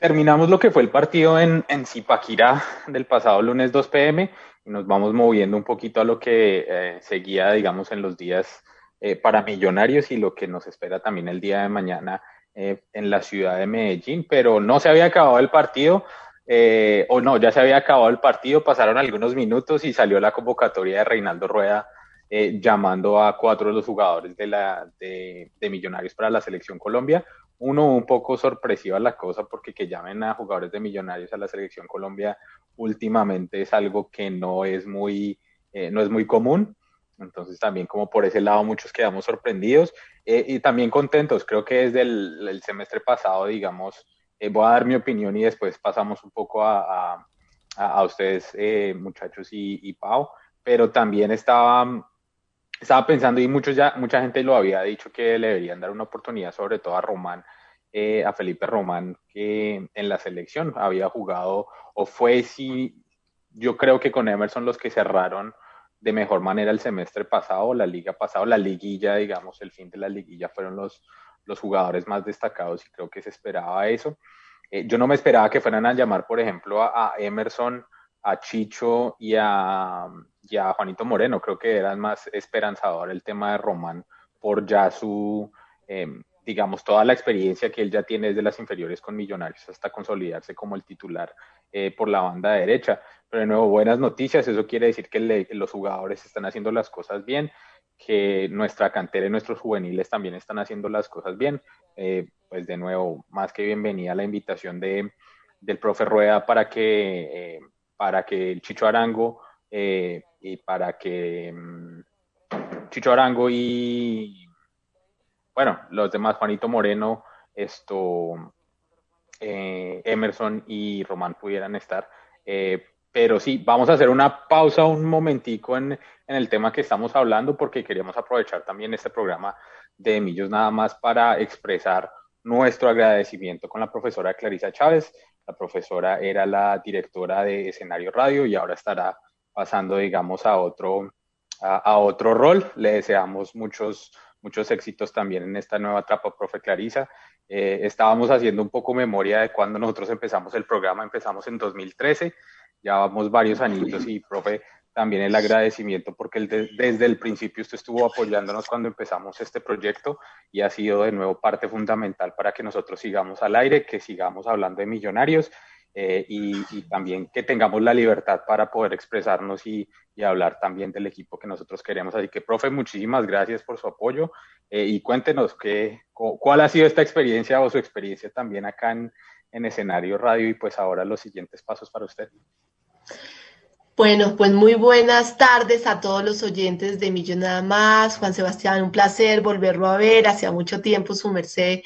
Terminamos lo que fue el partido en, en Zipaquirá del pasado lunes 2 pm y nos vamos moviendo un poquito a lo que eh, seguía, digamos, en los días eh, para millonarios y lo que nos espera también el día de mañana eh, en la ciudad de Medellín. Pero no se había acabado el partido, o no, ya se había acabado el partido, pasaron algunos minutos y salió la convocatoria de Reinaldo Rueda llamando a cuatro de los jugadores de, la, de, de Millonarios para la selección Colombia uno un poco sorpresiva la cosa porque que llamen a jugadores de millonarios a la selección Colombia últimamente es algo que no es muy, eh, no es muy común. Entonces también como por ese lado muchos quedamos sorprendidos eh, y también contentos. Creo que desde el, semestre pasado, digamos, eh, voy a dar mi opinión y después pasamos un poco a, a, a ustedes, eh, muchachos y, y Pau, pero también estaba estaba pensando y muchos ya, mucha gente lo había dicho que le deberían dar una oportunidad, sobre todo a Román, eh, a Felipe Román, que en la selección había jugado o fue si yo creo que con Emerson los que cerraron de mejor manera el semestre pasado, la liga pasado, la liguilla, digamos, el fin de la liguilla fueron los, los jugadores más destacados y creo que se esperaba eso. Eh, yo no me esperaba que fueran a llamar, por ejemplo, a, a Emerson, a Chicho y a, Juanito Moreno. Creo que era más esperanzador el tema de Román por ya su, eh, digamos, toda la experiencia que él ya tiene desde las inferiores con Millonarios hasta consolidarse como el titular eh, por la banda derecha. Pero de nuevo, buenas noticias. Eso quiere decir que los jugadores están haciendo las cosas bien, que nuestra cantera y nuestros juveniles también están haciendo las cosas bien. Eh, pues de nuevo, más que bienvenida la invitación de, del profe Rueda para que, eh, para que el Chicho Arango eh, y para que mm, Chicho Arango y, bueno, los demás, Juanito Moreno, esto, eh, Emerson y Román pudieran estar. Eh, pero sí, vamos a hacer una pausa un momentico en, en, el tema que estamos hablando porque queríamos aprovechar también este programa de Millos nada más para expresar nuestro agradecimiento con la profesora Clarisa Chávez. La profesora era la directora de escenario radio y ahora estará pasando, digamos, a otro, a, otro rol. Le deseamos muchos, muchos éxitos también en esta nueva etapa, profe Clarisa. Eh, estábamos haciendo un poco memoria de cuando nosotros empezamos el programa, empezamos en 2013, ya vamos varios añitos y, profe, también el agradecimiento porque el de, desde el principio usted estuvo apoyándonos cuando empezamos este proyecto y ha sido de nuevo parte fundamental para que nosotros sigamos al aire, que sigamos hablando de millonarios eh, y, y, también que tengamos la libertad para poder expresarnos y, y, hablar también del equipo que nosotros queremos. Así que, profe, muchísimas gracias por su apoyo eh, y cuéntenos qué, cuál ha sido esta experiencia o su experiencia también acá en, en escenario radio y pues ahora los siguientes pasos para usted. Bueno, pues muy buenas tardes a todos los oyentes de Millón Nada Más. Juan Sebastián, un placer volverlo a ver. Hacía mucho tiempo su merced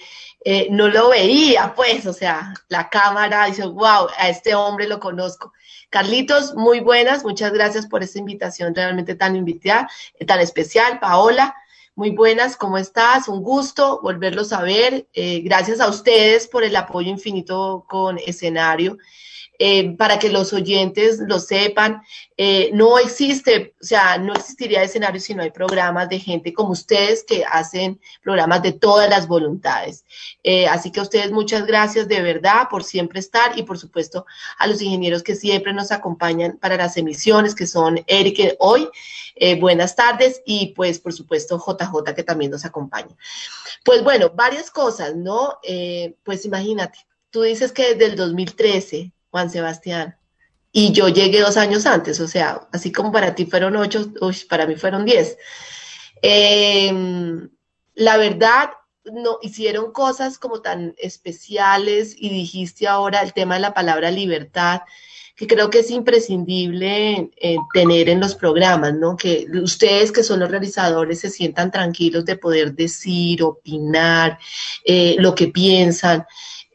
eh, no lo veía, pues, o sea, la cámara dice, wow, a este hombre lo conozco. Carlitos, muy buenas, muchas gracias por esta invitación realmente tan invitada, tan especial. Paola, muy buenas, ¿cómo estás? Un gusto volverlos a ver. Eh, gracias a ustedes por el apoyo infinito con escenario eh, para que los oyentes lo sepan. Eh, no existe, o sea, no existiría escenario si no hay programas de gente como ustedes que hacen programas de todas las voluntades. Eh, así que a ustedes muchas gracias de verdad por siempre estar y por supuesto a los ingenieros que siempre nos acompañan para las emisiones, que son Eric hoy. Buenas tardes y pues por supuesto JJ que también nos acompaña. Pues bueno, varias cosas, ¿no? Pues imagínate, tú dices que desde el 2013 Juan Sebastián. Y yo llegué dos años antes, o sea, así como para ti fueron ocho, uy, para mí fueron diez. Eh, la verdad, no hicieron cosas como tan especiales y dijiste ahora el tema de la palabra libertad, que creo que es imprescindible eh, tener en los programas, ¿no? Que ustedes que son los realizadores se sientan tranquilos de poder decir, opinar, eh, lo que piensan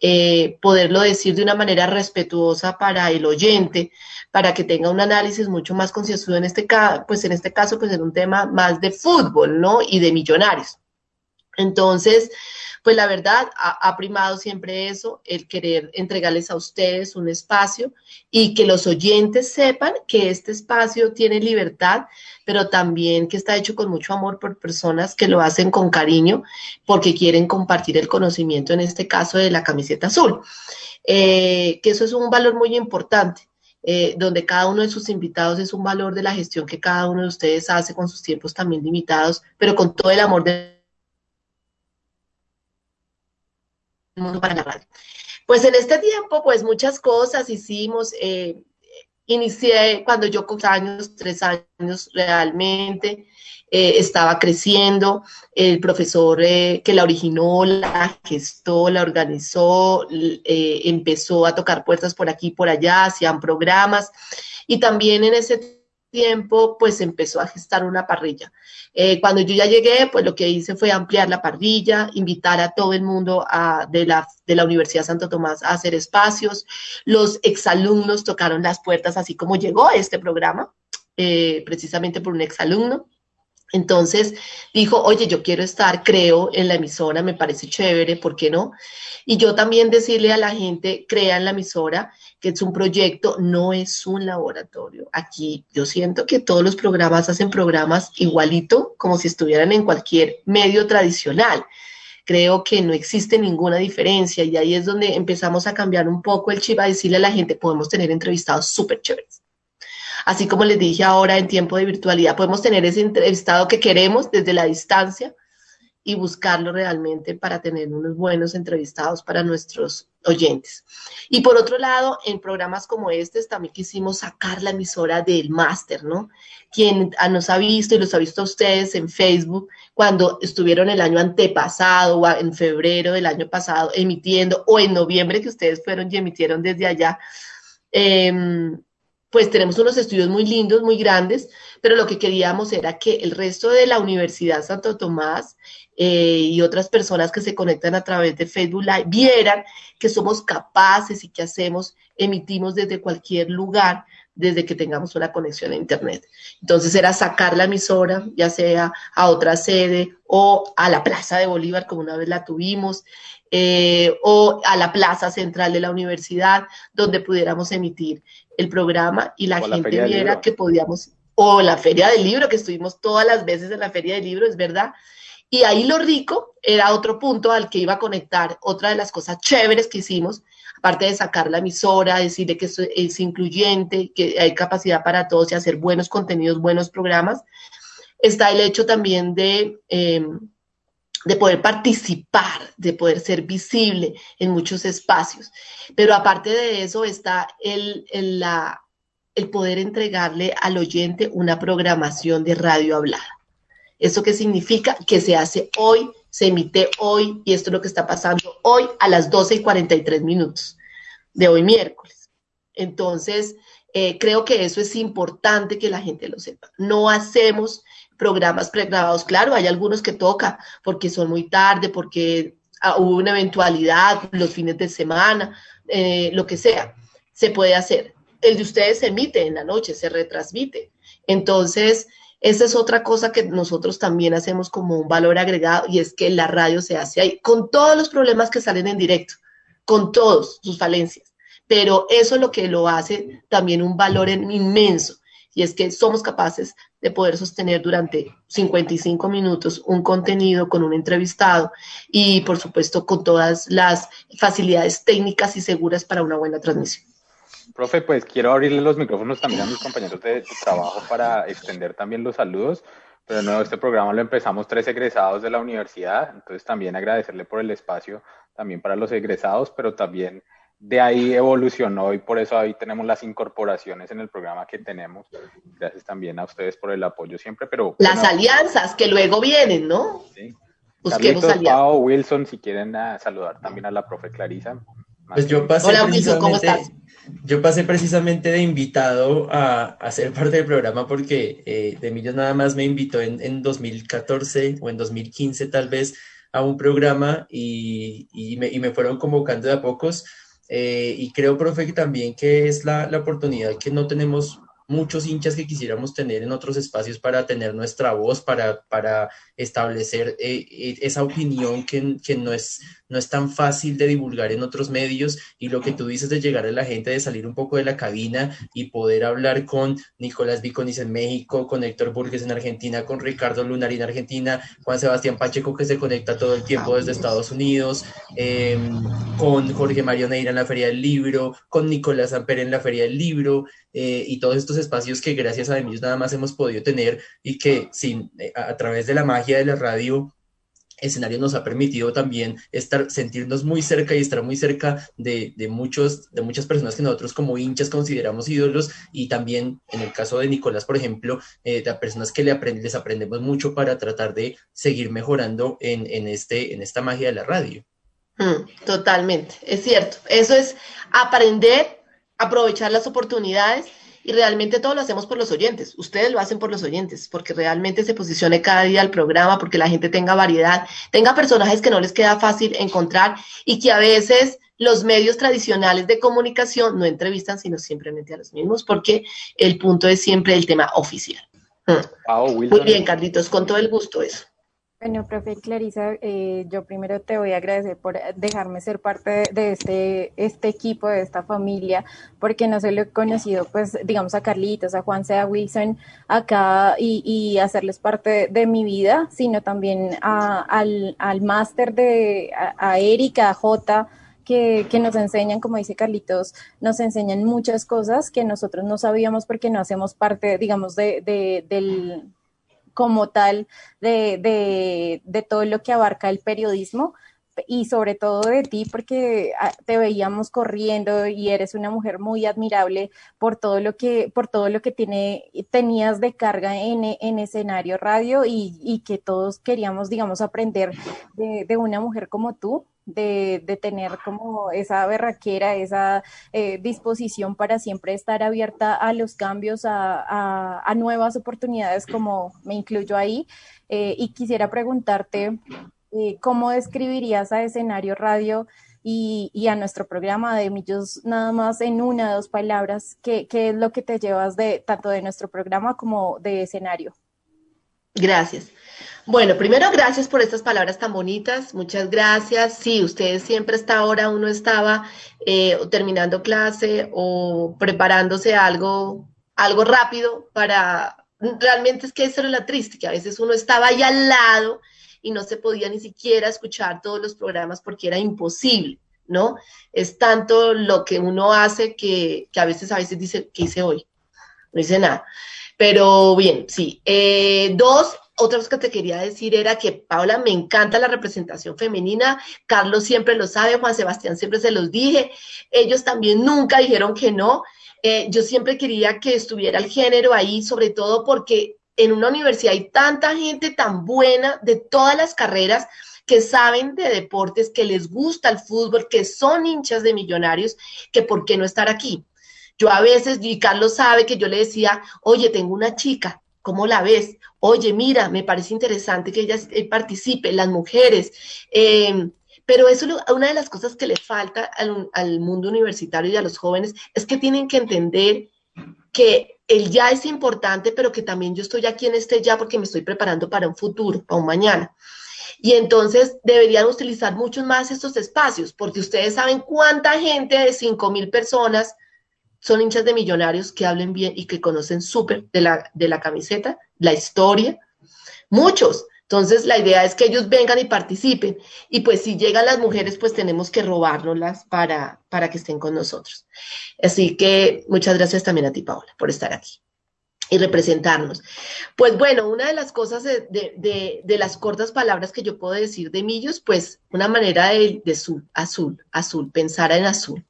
eh, poderlo decir de una manera respetuosa para el oyente, para que tenga un análisis mucho más concienzudo en este caso, pues en este caso, pues en un tema más de fútbol, ¿no? Y de millonarios. Entonces, pues la verdad ha, primado siempre eso, el querer entregarles a ustedes un espacio y que los oyentes sepan que este espacio tiene libertad, pero también que está hecho con mucho amor por personas que lo hacen con cariño porque quieren compartir el conocimiento, en este caso de la camiseta azul. Eh, que eso es un valor muy importante. Eh, donde cada uno de sus invitados es un valor de la gestión que cada uno de ustedes hace con sus tiempos también limitados, pero con todo el amor de mundo para la radio. Pues en este tiempo, pues muchas cosas hicimos. Eh, inicié cuando yo con años, tres años realmente, eh, estaba creciendo. El profesor eh, que la originó, la gestó, la organizó, empezó a tocar puertas por aquí y por allá, hacían programas. Y también en ese tiempo, pues empezó a gestar una parrilla. Eh, cuando yo ya llegué, pues lo que hice fue ampliar la parrilla, invitar a todo el mundo a, de, la, de la Universidad Santo Tomás a hacer espacios. Los exalumnos tocaron las puertas, así como llegó este programa, eh, precisamente por un exalumno. Entonces dijo, oye, yo quiero estar, creo, en la emisora, me parece chévere, ¿por qué no? Y yo también decirle a la gente, crea en la emisora, que es un proyecto, no es un laboratorio. Aquí yo siento que todos los programas hacen programas igualito, como si estuvieran en cualquier medio tradicional. Creo que no existe ninguna diferencia y ahí es donde empezamos a cambiar un poco el chip, a decirle a la gente, podemos tener entrevistados súper chéveres Así como les dije ahora en tiempo de virtualidad, podemos tener ese entrevistado que queremos desde la distancia y buscarlo realmente para tener unos buenos entrevistados para nuestros oyentes. Y por otro lado, en programas como este también quisimos sacar la emisora del máster, ¿no? Quien nos ha visto y los ha visto a ustedes en Facebook cuando estuvieron el año antepasado o en febrero del año pasado emitiendo o en noviembre que ustedes fueron y emitieron desde allá. Eh, pues tenemos unos estudios muy lindos, muy grandes, pero lo que queríamos era que el resto de la Universidad Santo Tomás eh, y otras personas que se conectan a través de Facebook Live vieran que somos capaces y que hacemos, emitimos desde cualquier lugar, desde que tengamos una conexión a Internet. Entonces era sacar la emisora, ya sea a otra sede o a la Plaza de Bolívar, como una vez la tuvimos, eh, o a la plaza central de la universidad, donde pudiéramos emitir el programa y la gente viera que podíamos, o la feria del libro, que estuvimos todas las veces en la feria del libro, es verdad. Y ahí lo rico era otro punto al que iba a conectar otra de las cosas chéveres que hicimos, aparte de sacar la emisora, decirle que es, incluyente, que hay capacidad para todos y hacer buenos contenidos, buenos programas, está el hecho también de, em, de poder participar, de poder ser visible en muchos espacios. Pero aparte de eso está el, la, el poder entregarle al oyente una programación de radio hablada. ¿Eso qué significa? Que se hace hoy, se emite hoy, y esto es lo que está pasando hoy a las 12 y 43 minutos de hoy miércoles. Entonces, eh, creo que eso es importante que la gente lo sepa. No hacemos programas pregrabados. Claro, hay algunos que toca porque son muy tarde, porque ah, hubo una eventualidad, los fines de semana, eh, lo que sea, se puede hacer. El de ustedes se emite en la noche, se retransmite. Entonces, esa es otra cosa que nosotros también hacemos como un valor agregado y es que la radio se hace ahí, con todos los problemas que salen en directo, con todos sus falencias. Pero eso es lo que lo hace también un valor inmenso y es que somos capaces de poder sostener durante 55 minutos un contenido con un entrevistado y por supuesto con todas las facilidades técnicas y seguras para una buena transmisión. Profe, pues quiero abrirle los micrófonos también a mis compañeros de trabajo para extender también los saludos. Pero no, este programa lo empezamos tres egresados de la universidad, entonces también agradecerle por el espacio también para los egresados, pero también de ahí evolucionó y por eso ahí tenemos las incorporaciones en el programa que tenemos. Gracias también a ustedes por el apoyo siempre, pero... Las alianzas que luego vienen, ¿no? Sí. Busquemos alianzas. Pau, Wilson, si quieren ah, saludar también a la profe Clarisa. Pues yo pasé Hola Wilson, ¿cómo estás? Yo pasé precisamente de invitado a, a ser parte del programa porque eh, de nada más me invitó en, en 2014 o en 2015 tal vez a un programa y, y, me, y me fueron convocando de a pocos. Eh, y creo, profe, también que es la, la, oportunidad que no tenemos muchos hinchas que quisiéramos tener en otros espacios para tener nuestra voz, para, para establecer eh, eh, esa opinión que, que, no, es, no es tan fácil de divulgar en otros medios y lo que tú dices de llegar a la gente, de salir un poco de la cabina y poder hablar con Nicolás Viconis en México, con Héctor Burgues en Argentina, con Ricardo Lunar en Argentina, Juan Sebastián Pacheco que se conecta todo el tiempo desde Estados Unidos, em, con Jorge Mario Neira en la Feria del Libro, con Nicolás Amper en la Feria del Libro eh, y todos estos espacios que gracias a ellos nada más hemos podido tener y que sin, a través de la magia de la radio escenario nos ha permitido también estar, sentirnos muy cerca y estar muy cerca de, de, muchos, de muchas personas que nosotros como hinchas consideramos ídolos y también en el caso de Nicolás, por ejemplo, eh, de personas que le aprend les aprendemos mucho para tratar de seguir mejorando en, en, este, en esta magia de la radio. Mm, totalmente, es cierto. Eso es aprender, aprovechar las oportunidades y realmente todo lo hacemos por los oyentes. Ustedes lo hacen por los oyentes, porque realmente se posicione cada día el programa, porque la gente tenga variedad, tenga personajes que no les queda fácil encontrar y que a veces los medios tradicionales de comunicación no entrevistan, sino simplemente a los mismos, porque el punto es siempre el tema oficial. Mm. Muy bien, Carlitos, con todo el gusto eso. Bueno, profe Clarisa, eh, yo primero te voy a agradecer por dejarme ser parte de este, este equipo, de esta familia, porque no solo he conocido, pues, digamos, a Carlitos, a Juan Sea Wilson acá y, hacerles parte de, mi vida, sino también a, al, al máster de, a, Erika, a Jota, que, que, nos enseñan, como dice Carlitos, nos enseñan muchas cosas que nosotros no sabíamos porque no hacemos parte, digamos, de, de del como tal de, de, de todo lo que abarca el periodismo y sobre todo de ti porque ah, te veíamos corriendo y eres una mujer muy admirable por todo lo que por todo lo que tiene tenías de carga en, en escenario radio y, y, que todos queríamos digamos aprender de, de, una mujer como tú de, tener como esa berraquera, esa eh, disposición para siempre estar abierta a los cambios, a, a, nuevas oportunidades, como me incluyo ahí. Eh, y quisiera preguntarte, eh, ¿cómo describirías a escenario radio? Y, y, a nuestro programa de Millos nada más en una o dos palabras, ¿qué, ¿qué, es lo que te llevas de tanto de nuestro programa como de escenario? Gracias. Bueno, primero gracias por estas palabras tan bonitas, muchas gracias. Sí, ustedes siempre hasta ahora uno estaba eh, terminando clase o preparándose algo, algo rápido para, realmente es que eso era la triste, que a veces uno estaba ahí al lado y no se podía ni siquiera escuchar todos los programas porque era imposible, ¿no? Es tanto lo que uno hace que, que a veces a veces dice, ¿qué hice hoy? No hice nada. Pero bien, sí. Eh, dos, otra cosa que te quería decir era que, Paula, me encanta la representación femenina. Carlos siempre lo sabe, Juan Sebastián siempre se los dije. Ellos también nunca dijeron que no. Eh, yo siempre quería que estuviera el género ahí, sobre todo porque en una universidad hay tanta gente tan buena de todas las carreras que saben de deportes, que les gusta el fútbol, que son hinchas de millonarios, que por qué no estar aquí. Yo a veces, y Carlos sabe que yo le decía, oye, tengo una chica, ¿Cómo la ves? Oye, mira, me parece interesante que ella eh, participe, las mujeres. Eh, pero eso, una de las cosas que le falta al, al, mundo universitario y a los jóvenes es que tienen que entender que el ya es importante, pero que también yo estoy aquí en este ya porque me estoy preparando para un futuro, para un mañana. Y entonces deberían utilizar muchos más estos espacios, porque ustedes saben cuánta gente de 5 mil personas son hinchas de millonarios que hablen bien y que conocen súper de la, de la camiseta, la historia. Muchos. Entonces, la idea es que ellos vengan y participen. Y pues si llegan las mujeres, pues tenemos que robárnoslas para, para que estén con nosotros. Así que muchas gracias también a ti, Paola, por estar aquí y representarnos. Pues bueno, una de las cosas de, de, de, las cortas palabras que yo puedo decir de Millos, pues una manera de, azul, azul, azul, pensar en azul.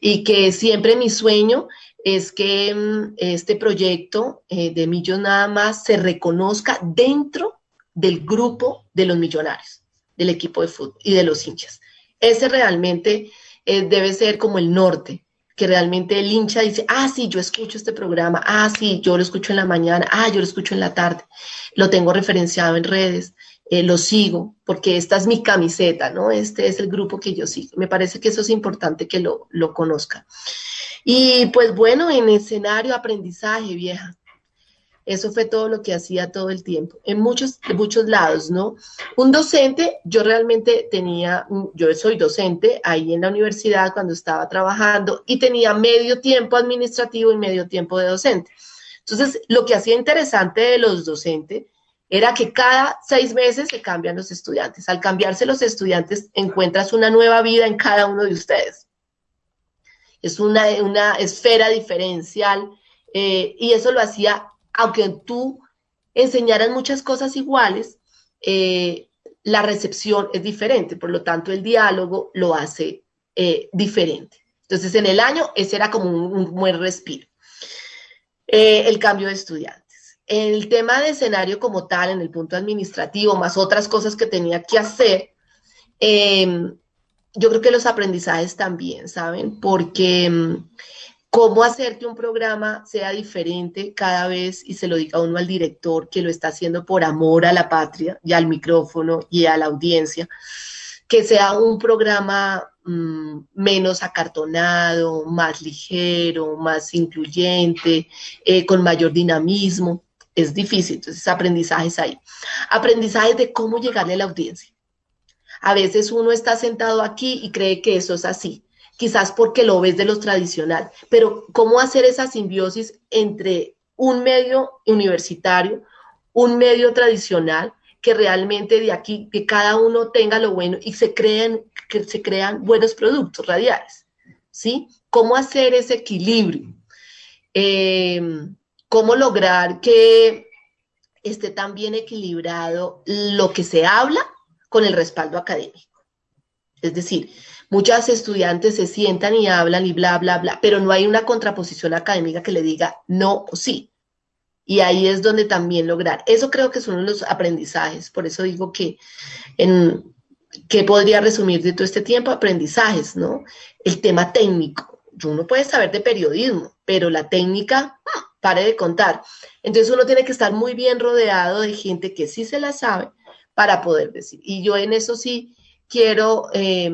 Y que siempre mi sueño es que mm, este proyecto eh, de Millos nada más se reconozca dentro del grupo de los millonarios, del equipo de fútbol y de los hinchas. Ese realmente eh, debe ser como el norte, que realmente el hincha dice, ah, sí, yo escucho este programa, ah, sí, yo lo escucho en la mañana, ah, yo lo escucho en la tarde, lo tengo referenciado en redes, eh, lo sigo, porque esta es mi camiseta, ¿no? Este es el grupo que yo sigo. Me parece que eso es importante que lo, lo conozca. Y pues bueno, en escenario, aprendizaje, vieja. Eso fue todo lo que hacía todo el tiempo, en muchos, muchos lados, ¿no? Un docente, yo realmente tenía, yo soy docente ahí en la universidad cuando estaba trabajando y tenía medio tiempo administrativo y medio tiempo de docente. Entonces, lo que hacía interesante de los docentes era que cada seis meses se cambian los estudiantes. Al cambiarse los estudiantes, encuentras una nueva vida en cada uno de ustedes. Es una, una esfera diferencial eh, y eso lo hacía aunque tú enseñaras muchas cosas iguales, eh, la recepción es diferente, por lo tanto el diálogo lo hace eh, diferente. Entonces en el año ese era como un, buen respiro. Eh, el cambio de estudiantes. El tema de escenario como tal, en el punto administrativo, más otras cosas que tenía que hacer, em, yo creo que los aprendizajes también, ¿saben? Porque em, cómo hacer que un programa sea diferente cada vez y se lo diga uno al director que lo está haciendo por amor a la patria y al micrófono y a la audiencia, que sea un programa mmm, menos acartonado, más ligero, más incluyente, eh, con mayor dinamismo. Es difícil, entonces aprendizajes ahí. Aprendizajes de cómo llegarle a la audiencia. A veces uno está sentado aquí y cree que eso es así quizás porque lo ves de los tradicional, pero cómo hacer esa simbiosis entre un medio universitario, un medio tradicional, que realmente de aquí, que cada uno tenga lo bueno y se creen, que se crean buenos productos radiales, ¿sí? ¿Cómo hacer ese equilibrio? Eh, ¿Cómo lograr que esté tan bien equilibrado lo que se habla con el respaldo académico? Es decir, Muchas estudiantes se sientan y hablan y bla, bla, bla, pero no hay una contraposición académica que le diga no o sí. Y ahí es donde también lograr. Eso creo que son los aprendizajes. Por eso digo que en, ¿qué podría resumir de todo este tiempo? Aprendizajes, ¿no? El tema técnico. Uno puede saber de periodismo, pero la técnica, ¡ah! pare de contar. Entonces uno tiene que estar muy bien rodeado de gente que sí se la sabe para poder decir. Y yo en eso sí quiero eh,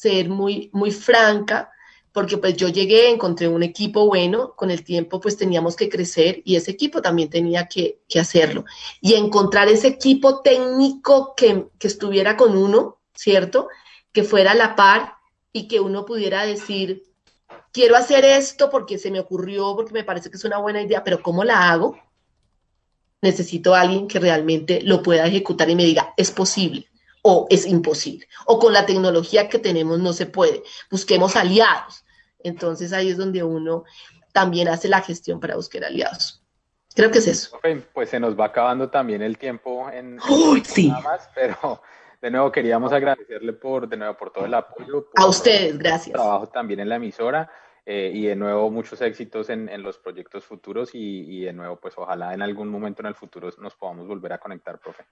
ser muy, muy franca, porque pues yo llegué, encontré un equipo bueno, con el tiempo pues teníamos que crecer y ese equipo también tenía que, que hacerlo. Y encontrar ese equipo técnico que, que estuviera con uno, ¿cierto? Que fuera a la par y que uno pudiera decir, quiero hacer esto porque se me ocurrió, porque me parece que es una buena idea, pero ¿cómo la hago? Necesito a alguien que realmente lo pueda ejecutar y me diga, es posible o es imposible. O con la tecnología que tenemos no se puede. Busquemos aliados. Entonces ahí es donde uno también hace la gestión para buscar aliados. Creo que es eso. Pues se nos va acabando también el tiempo en, Uy, sí. nada más, pero de nuevo queríamos agradecerle por de nuevo por todo el apoyo. por A ustedes, gracias. trabajo también en la emisora eh, y de nuevo muchos éxitos en, en los proyectos futuros y, y de nuevo pues ojalá en algún momento en el futuro nos podamos volver a conectar, profe.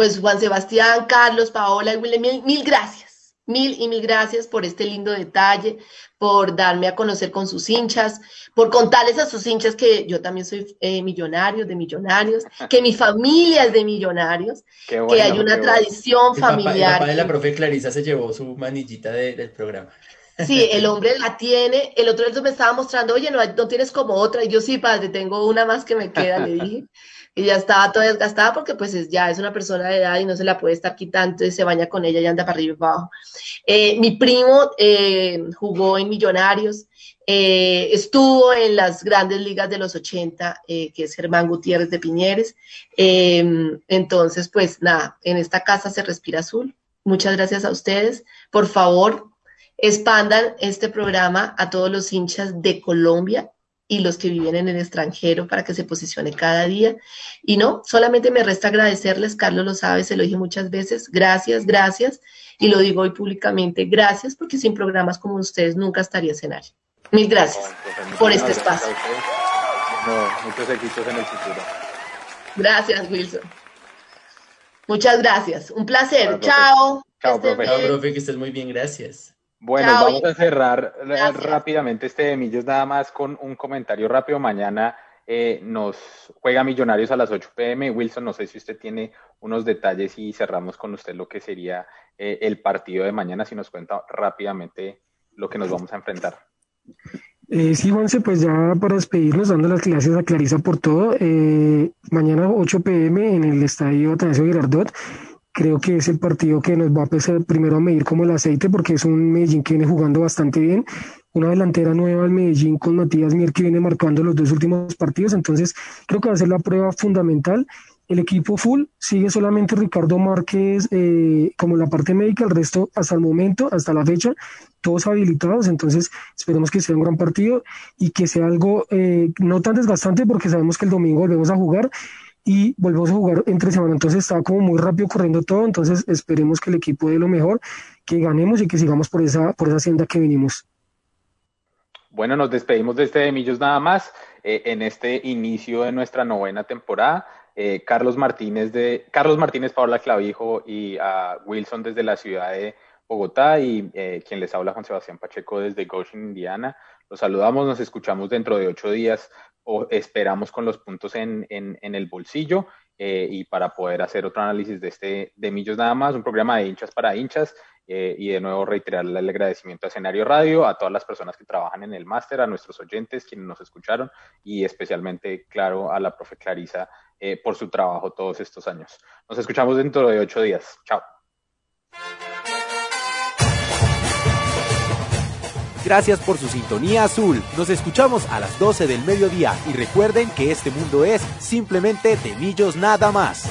Pues Juan Sebastián, Carlos, Paola y William, mil, mil gracias. Mil y mil gracias por este lindo detalle, por darme a conocer con sus hinchas, por contarles a sus hinchas que yo también soy eh, millonario de millonarios, que mi familia es de millonarios, que hay una bueno. tradición El papá, el familiar. papá de la profe Clarisa se llevó su manillita de- del programa. Sí, el hombre la tiene. El otro día me estaba mostrando, oye, no, no tienes como otra. Y yo sí, padre, tengo una más que me queda, le dije. Y ya estaba toda desgastada porque pues es, ya es una persona de edad y no se la puede estar quitando, entonces se baña con ella y anda para arriba y para abajo. Eh, mi primo eh, jugó en Millonarios, eh, estuvo en las grandes ligas de los 80, eh, que es Germán Gutiérrez de Piñeres. Entonces, pues nada, en esta casa se respira azul. Muchas gracias a ustedes. Por favor, expandan este programa a todos los hinchas de Colombia y los que viven en el extranjero para que se posicione cada día. Y no, solamente me resta agradecerles, Carlos lo sabe, se lo dije muchas veces, gracias, gracias, y lo digo hoy públicamente, gracias, porque sin programas como ustedes nunca estaría escenario. Mil gracias por este espacio. No, muchos éxitos en el futuro. Gracias, Wilson. Muchas gracias. Un placer. Chao. Chao, profe. Chao, profe, que estés muy bien, gracias. Bueno, Chao, vamos a cerrar Gracias. rápidamente este de Millos nada más con un comentario rápido. Mañana eh, nos juega Millonarios a las 8 pm. Wilson, no sé si usted tiene unos detalles y cerramos con usted lo que sería eh, el partido de mañana, si nos cuenta rápidamente lo que nos vamos a enfrentar. Eh, sí, Juanse, pues ya para despedirnos, dando las gracias a Clarisa por todo. eh, mañana 8 pm en el estadio Atanasio Girardot. Creo que es el partido que nos va a empezar primero a medir como el aceite, porque es un Medellín que viene jugando bastante bien. Una delantera nueva al Medellín con Matías Mier que viene marcando los dos últimos partidos. Entonces, creo que va a ser la prueba fundamental. El equipo full sigue solamente Ricardo Márquez eh, como la parte médica, el resto hasta el momento, hasta la fecha, todos habilitados. Entonces, esperemos que sea un gran partido y que sea algo eh, no tan desgastante porque sabemos que el domingo volvemos a jugar y volvemos a jugar entre semana. Entonces, está como muy rápido corriendo todo. Entonces, esperemos que el equipo dé lo mejor, que ganemos y que sigamos por esa, por esa senda que venimos. Bueno, nos despedimos de este de Millos nada más eh, en este inicio de nuestra novena temporada. Eh, Carlos Martínez de Carlos Martínez, Paola Clavijo y a Wilson desde la ciudad de Bogotá y eh, quien les habla Juan Sebastián Pacheco desde Goshen, Indiana. Los saludamos, nos escuchamos dentro de ocho días o esperamos con los puntos en, en, el bolsillo eh, y para poder hacer otro análisis de este de Millos nada más, un programa de hinchas para hinchas. Eh, y de nuevo reiterarle el agradecimiento a Escenario Radio, a todas las personas que trabajan en el máster, a nuestros oyentes, quienes nos escucharon y especialmente, claro, a la profe Clarisa eh, por su trabajo todos estos años. Nos escuchamos dentro de ocho días. Chao. Gracias por su sintonía azul. Nos escuchamos a las 12 del mediodía y recuerden que este mundo es simplemente de millos nada más.